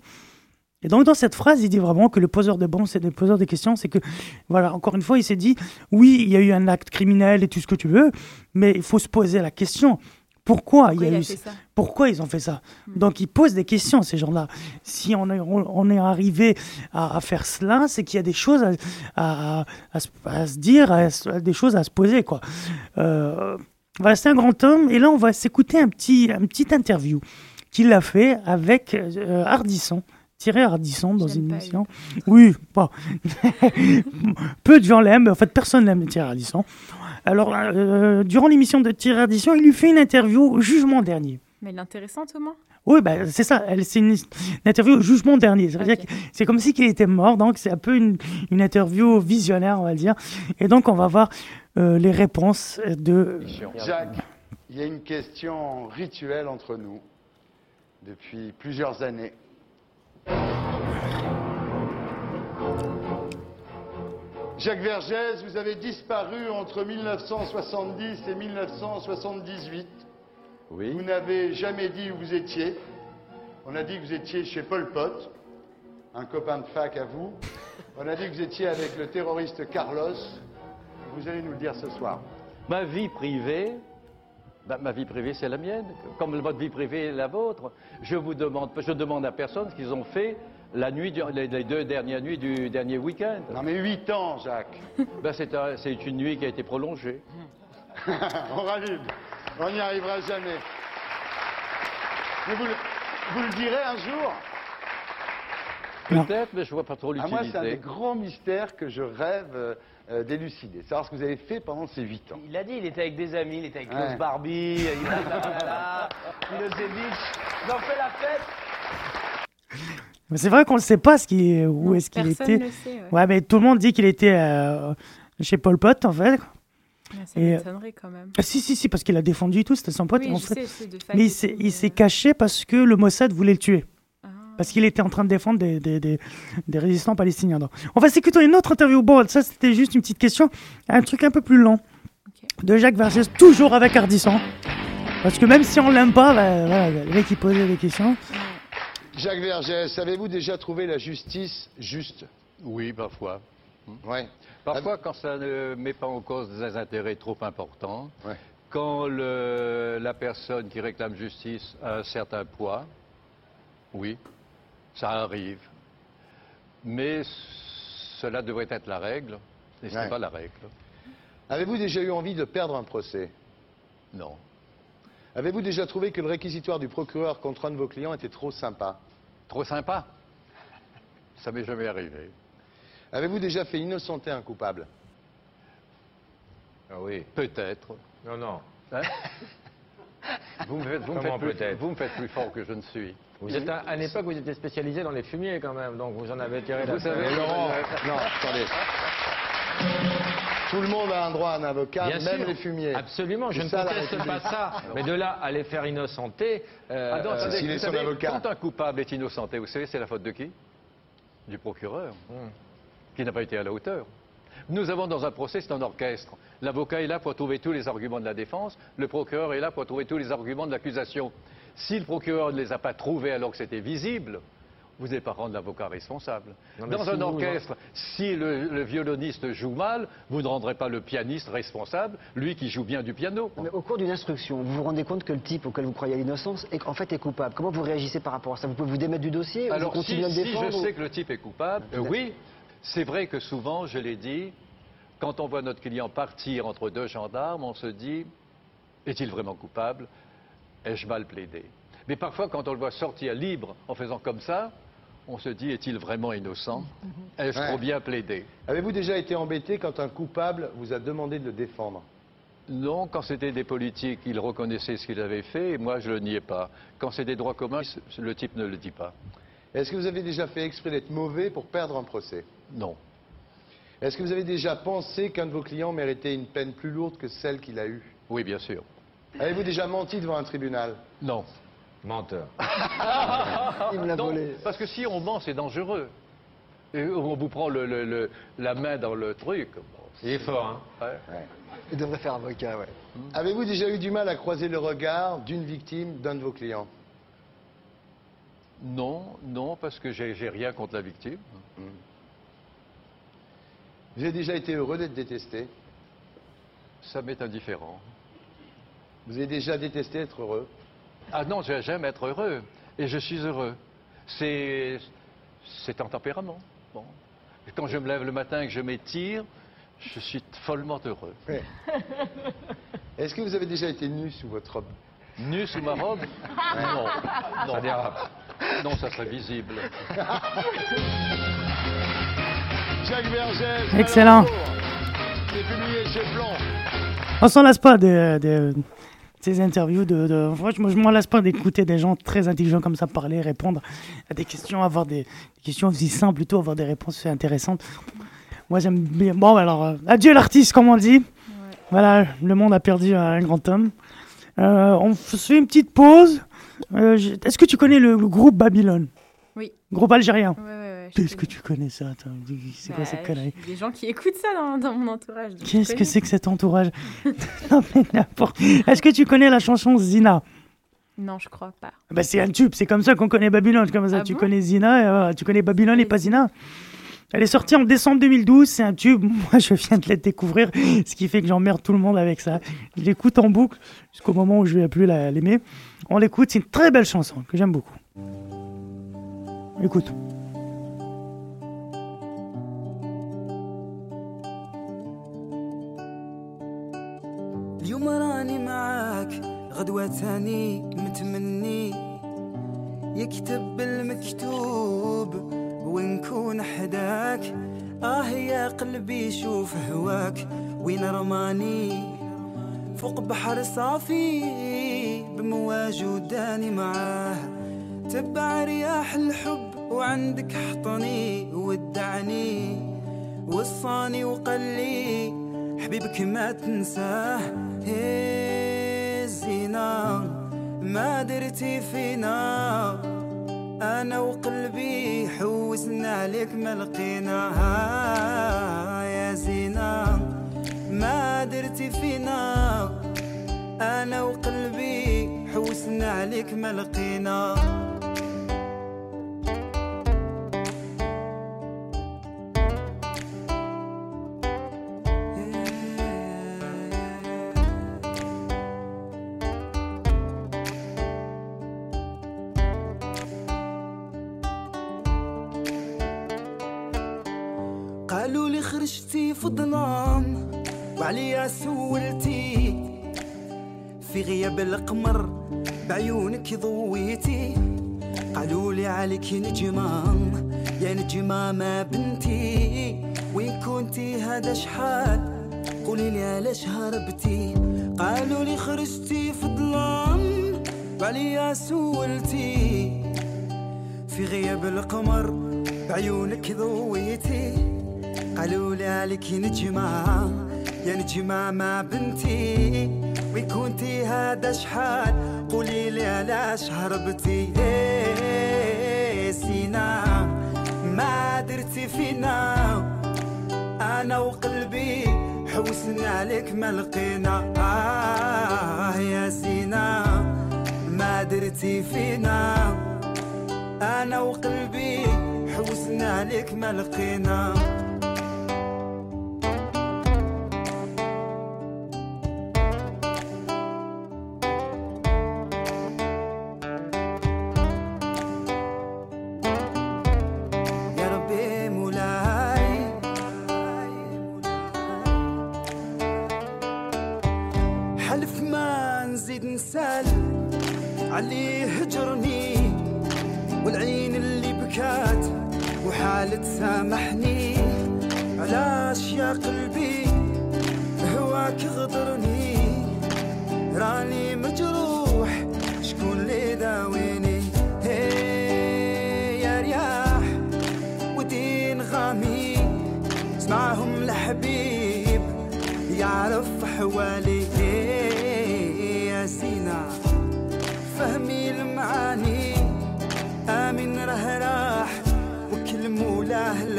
Et donc, dans cette phrase, il dit vraiment que le poseur de bombes, c'est des poseurs de questions. C'est que, voilà, encore une fois, il s'est dit oui, il y a eu un acte criminel et tout ce que tu veux, mais il faut se poser la question. Pourquoi, il y a il eu ça Pourquoi ils ont fait ça Donc, ils posent des questions, ces gens-là. Si on est, on, est arrivé à, à faire cela, c'est qu'il y a des choses à, à- à se- dire, des choses à se poser, quoi. Euh, voilà, c'est un grand homme. Et là, on va s'écouter un petit, un petit interview qu'il a fait avec euh, Ardisson. Thierry Ardisson dans une émission. Oui, bon. peu de gens l'aiment, mais en fait personne n'aime Thierry Ardisson. Alors, euh, durant l'émission de Thierry Ardisson, il lui fait une interview au jugement dernier. Mais l'intéressant, Thomas? Oui, bah, c'est ça. Elle- C'est une, une interview au jugement dernier. Que c'est comme si qu'il était mort. Donc, c'est un peu une, une interview visionnaire, on va dire. Et donc, on va voir euh, les réponses de. Jacques, il y a une question rituelle entre nous depuis plusieurs années. Jacques Vergès, vous avez disparu entre 1970 et 1978. Oui. Vous n'avez jamais dit où vous étiez. On a dit que vous étiez chez Pol Pot, un copain de fac à vous. On a dit que vous étiez avec le terroriste Carlos. Vous allez nous le dire ce soir. Ma vie privée, ben, ma vie privée, c'est la mienne. Comme votre vie privée est la vôtre. Je vous demande, je demande à personne ce qu'ils ont fait la nuit, du- les, les deux dernières nuits du dernier week-end. Non mais huit ans, Jacques. Ben, c'est un- c'est une nuit qui a été prolongée. on rallume. On n'y arrivera jamais. Mais vous le, vous le direz un jour Peut-être, mais je vois pas trop Ah, Moi, c'est un des l'utilité. grands mystères que je rêve euh, euh, d'élucider. Savoir ce que vous avez fait pendant ces huit ans. Il a dit, il était avec des amis, il était avec Ouais. Klaus Barbie, il a Milosevic. Ils ont fait la fête. Mais c'est vrai qu'on ne sait pas ce qui, où est-ce qu'il personne était. le sait, ouais. mais tout le monde dit qu'il était euh, chez Pol Pot, en fait. Ouais, ça Et, euh, m'étonnerait quand même. Ah, si, si, si, parce qu'il a défendu et tout, c'était son pote. Oui, en je sais, c'est de mais il s'est, il s'est caché parce que le Mossad voulait le tuer. Parce qu'il était en train de défendre des, des, des, des résistants palestiniens. Donc, on va s'écouter une autre interview. Bon, ça, c'était juste une petite question. Un truc un peu plus long. De Jacques Vergès, toujours avec Ardisson. Parce que même si on l'aime pas, bah, voilà, le mec, il posait des questions. Jacques Vergès, avez-vous déjà trouvé la justice juste? Oui, parfois. Ouais. Parfois, quand ça ne met pas en cause des intérêts trop importants, quand le- la personne qui réclame justice a un certain poids, oui, ça arrive. Mais cela devrait être la règle, et ce Ouais. n'est pas la règle. Avez-vous déjà eu envie de perdre un procès? Non. Avez-vous déjà trouvé que le réquisitoire du procureur contre un de vos clients était trop sympa? Trop sympa? Ça m'est jamais arrivé. Avez-vous déjà fait innocenter un coupable? Ah oui. Peut-être. Non, non. Hein? vous, me faites, vous me Comment faites plus, peut-être vous me faites plus fort que je ne suis. Vous êtes à, à l'époque, vous étiez spécialisé dans les fumiers quand même, donc vous en avez tiré la Vous savez, Et Laurent, Non, attendez. Tout le monde a un droit à un avocat, Bien même sûr. les fumiers. Absolument, je ne la conteste pas ça. Mais de là à les faire innocenter. euh, Ah non, euh, attendez, vous savez, avocat. Quand un coupable est innocenté, vous savez, c'est la faute de qui? Du procureur, Hmm. qui n'a pas été à la hauteur. Nous avons dans un procès, c'est un orchestre. L'avocat est là pour trouver tous les arguments de la défense, le procureur est là pour trouver tous les arguments de l'accusation. Si le procureur ne les a pas trouvés alors que c'était visible, vous n'allez pas rendre l'avocat responsable. Non, Dans si un vous- orchestre, si le, le violoniste joue mal, vous ne rendrez pas le pianiste responsable, lui qui joue bien du piano. Mais au cours d'une instruction, vous vous rendez compte que le type auquel vous croyez à l'innocence est en fait est coupable. Comment vous réagissez par rapport à ça? Vous pouvez vous démettre du dossier ou Alors, vous si, continuez à le si je ou- sais que le type est coupable, euh, oui, c'est vrai que souvent, je l'ai dit, quand on voit notre client partir entre deux gendarmes, on se dit, est-il vraiment coupable? Ai-je mal plaidé? Mais parfois, quand on le voit sortir libre en faisant comme ça, on se dit, est-il vraiment innocent? Ai-je Ouais. trop bien plaidé? Avez-vous déjà été embêté quand un coupable vous a demandé de le défendre? Non, quand c'était des politiques, ils reconnaissaient ce qu'ils avaient fait, et moi, je ne le niais pas. Quand c'est des droits communs, le type ne le dit pas. Est-ce que vous avez déjà fait exprès d'être mauvais pour perdre un procès? Non. Est-ce que vous avez déjà pensé qu'un de vos clients méritait une peine plus lourde que celle qu'il a eue Oui, bien sûr. Avez-vous déjà menti devant un tribunal Non. Menteur. Il me l'a Non, volé. parce que si on ment, c'est dangereux. Et on vous prend le- le- le- la main dans le truc. bon, Il est fort, hein ouais. Il devrait faire avocat, ouais. Avez-vous déjà eu du mal à croiser le regard d'une victime d'un de vos clients? Non, non, parce que j'ai rien contre la victime. Vous avez déjà été heureux d'être détesté Ça m'est indifférent. Vous avez déjà détesté être heureux? Ah non, j'ai- j'aime être heureux. Et je suis heureux. C'est c'est un tempérament. Bon. Et quand je me lève le matin et que je m'étire, je suis follement heureux. Ouais. Est-ce que vous avez déjà été nu sous votre robe? Nu sous ma robe? Non. Non. Ça dérape. Non, ça serait visible. Excellent. On s'en lasse pas de, de- de ces interviews. De, de- franchement, je m'en lasse pas d'écouter des gens très intelligents comme ça parler, répondre à des questions, avoir des, des questions aussi simples, plutôt avoir des réponses intéressantes. Moi, j'aime bien. Bon, alors, euh, adieu l'artiste, comme on dit. Voilà, le monde a perdu un grand homme. Euh, on se fait une petite pause. Euh, je- Est-ce que tu connais le, le groupe Babylone? Oui. Groupe algérien? Ouais, ouais, ouais. Qu'est-ce que tu connais ça C'est quoi Bah, cette connerie? j'ai Des gens qui écoutent ça dans, dans mon entourage. Qu'est-ce que c'est que cet entourage? Est-ce que tu connais la chanson Zina? Non, je crois pas. bah, C'est un tube, c'est comme ça qu'on connaît Babylone. Comme ça, Ah tu bon? connais Zina, et, euh, tu connais Babylone et pas Zina. Elle est sortie en décembre 2012, c'est un tube. Moi, je viens de la découvrir, ce qui fait que j'emmerde tout le monde avec ça. Je l'écoute en boucle jusqu'au moment où je vais plus la- l'aimer. On l'écoute, c'est une très belle chanson que j'aime beaucoup. Écoute. غدوة تاني متمني يكتب المكتوب ونكون حداك. آه يا قلبي شوف هواك وين رماني؟ فوق بحر صافي بمواج وداني معاه. تبع رياح الحب وعندك حطني ودعني. وصاني وقال لي حبيبك ما تنساه. الزينة ما درتي فينا. أنا وقلبي حوسنا عليك ما لقيناها يا زينة ما درتي فينا. أنا وقلبي حوسنا عليك ما لقينا. خرجتي في ظلام وعليا سولتي. في غياب القمر بعيونك ضويتي. قالوا لي عليك نجمة يا نجمة ما بنتي وين كنتي هذا شحال؟ قولي لي علاش هربتي؟ قالوا لي خرجتي في ظلام وعليا سولتي. في غياب القمر بعيونك ضويتي. قالوا لي عليك نجمة يا نجمة ما بنتي وكنتي هذا شحال؟ قولي لي علاش هربتي إيه سينا ما درتي فينا. أنا وقلبي حوسنا عليك ما لقينا. آه يا زينة ما درتي فينا. أنا وقلبي حوسنا عليك ما لقينا. نزيد نسال عليه هجرني والعين اللي بكات وحالة سامحني. علاش يا قلبي هواك غدرني راني مجروح شكون اللي داويني يا رياح ودين غامي اسمعهم الحبيب يعرف حوالي سهل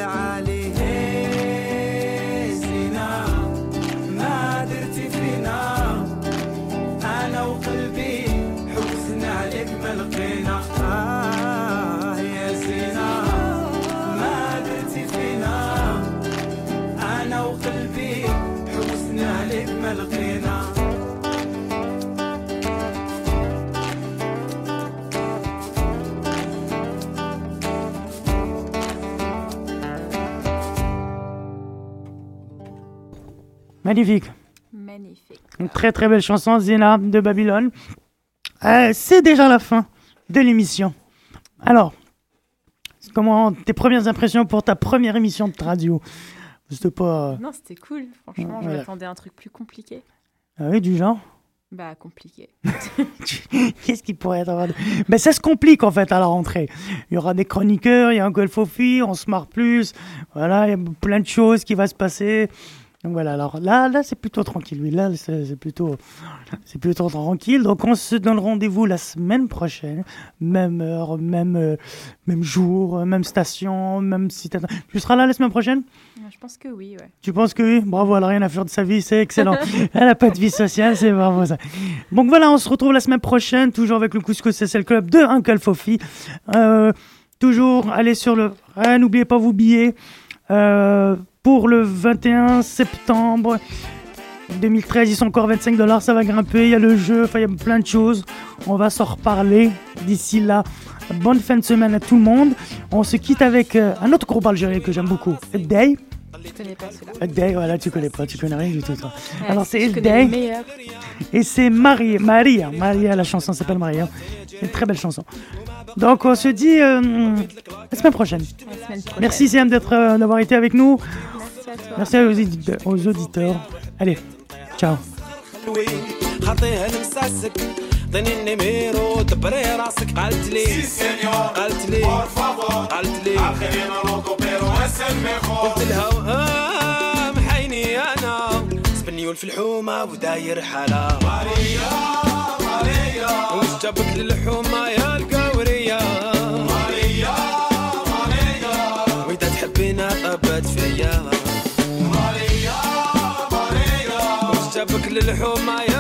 Magnifique. Magnifique. Une très très belle chanson, Zina de Babylone. Euh, c'est déjà la fin de l'émission. Alors, comment tes premières impressions pour ta première émission de radio? C'était pas. Non, c'était cool. Franchement, je m'attendais à un truc plus compliqué. Ah oui, du genre? Bah, compliqué. Qu'est-ce qui pourrait être. Ben, ça se complique en fait à la rentrée. Il y aura des chroniqueurs, il y a un golf au filles, on se marre plus. Voilà, il y a plein de choses qui vont se passer. Donc voilà, alors là, là c'est plutôt tranquille. Oui, là, c'est c'est plutôt, c'est plutôt tranquille. Donc on se donne rendez-vous la semaine prochaine, même heure, même, euh, même jour, euh, même station, même site. Tu seras là la semaine prochaine? Je pense que oui, ouais. tu penses que oui? Bravo, elle n'a rien à faire de sa vie, c'est excellent. elle n'a pas de vie sociale, c'est bravo ça. Donc voilà, on se retrouve la semaine prochaine, toujours avec le Couscous SSL Club de Uncle Fofi. Euh, toujours, allez sur le... Ah, N'oubliez pas vos billets. Euh, pour le 21 septembre 2013, ils sont encore 25 dollars, ça va grimper. Il y a le jeu, il y a plein de choses. On va s'en reparler d'ici là. Bonne fin de semaine à tout le monde. On se quitte avec euh, un autre groupe algérien que j'aime beaucoup, Day. Je connais pas celui-là. A Day, voilà, tu connais pas, tu connais rien du tout, toi. Ouais, Alors, c'est je A connais les Day. meilleurs. Et c'est Marie, Maria. Maria, la chanson s'appelle Maria. C'est une très belle chanson. Donc, on se dit euh, la semaine prochaine. La semaine prochaine. Merci, Siam, d'être, euh, d'avoir été avec nous. Merci à toi. Merci aux auditeurs. aux auditeurs. Allez, ciao. حلوي خطيها لمساسك ضني النميرو دبري راسك قالت لي قالت لي قالت لي قلت لها ميول في الحومة وداير حالة. ماريا ماريا. وجبت للحومة يا القورية. ماريا ماريا. وإذا تحبينا طبت فيا. ماريا ماريا. وجبت للحومة يا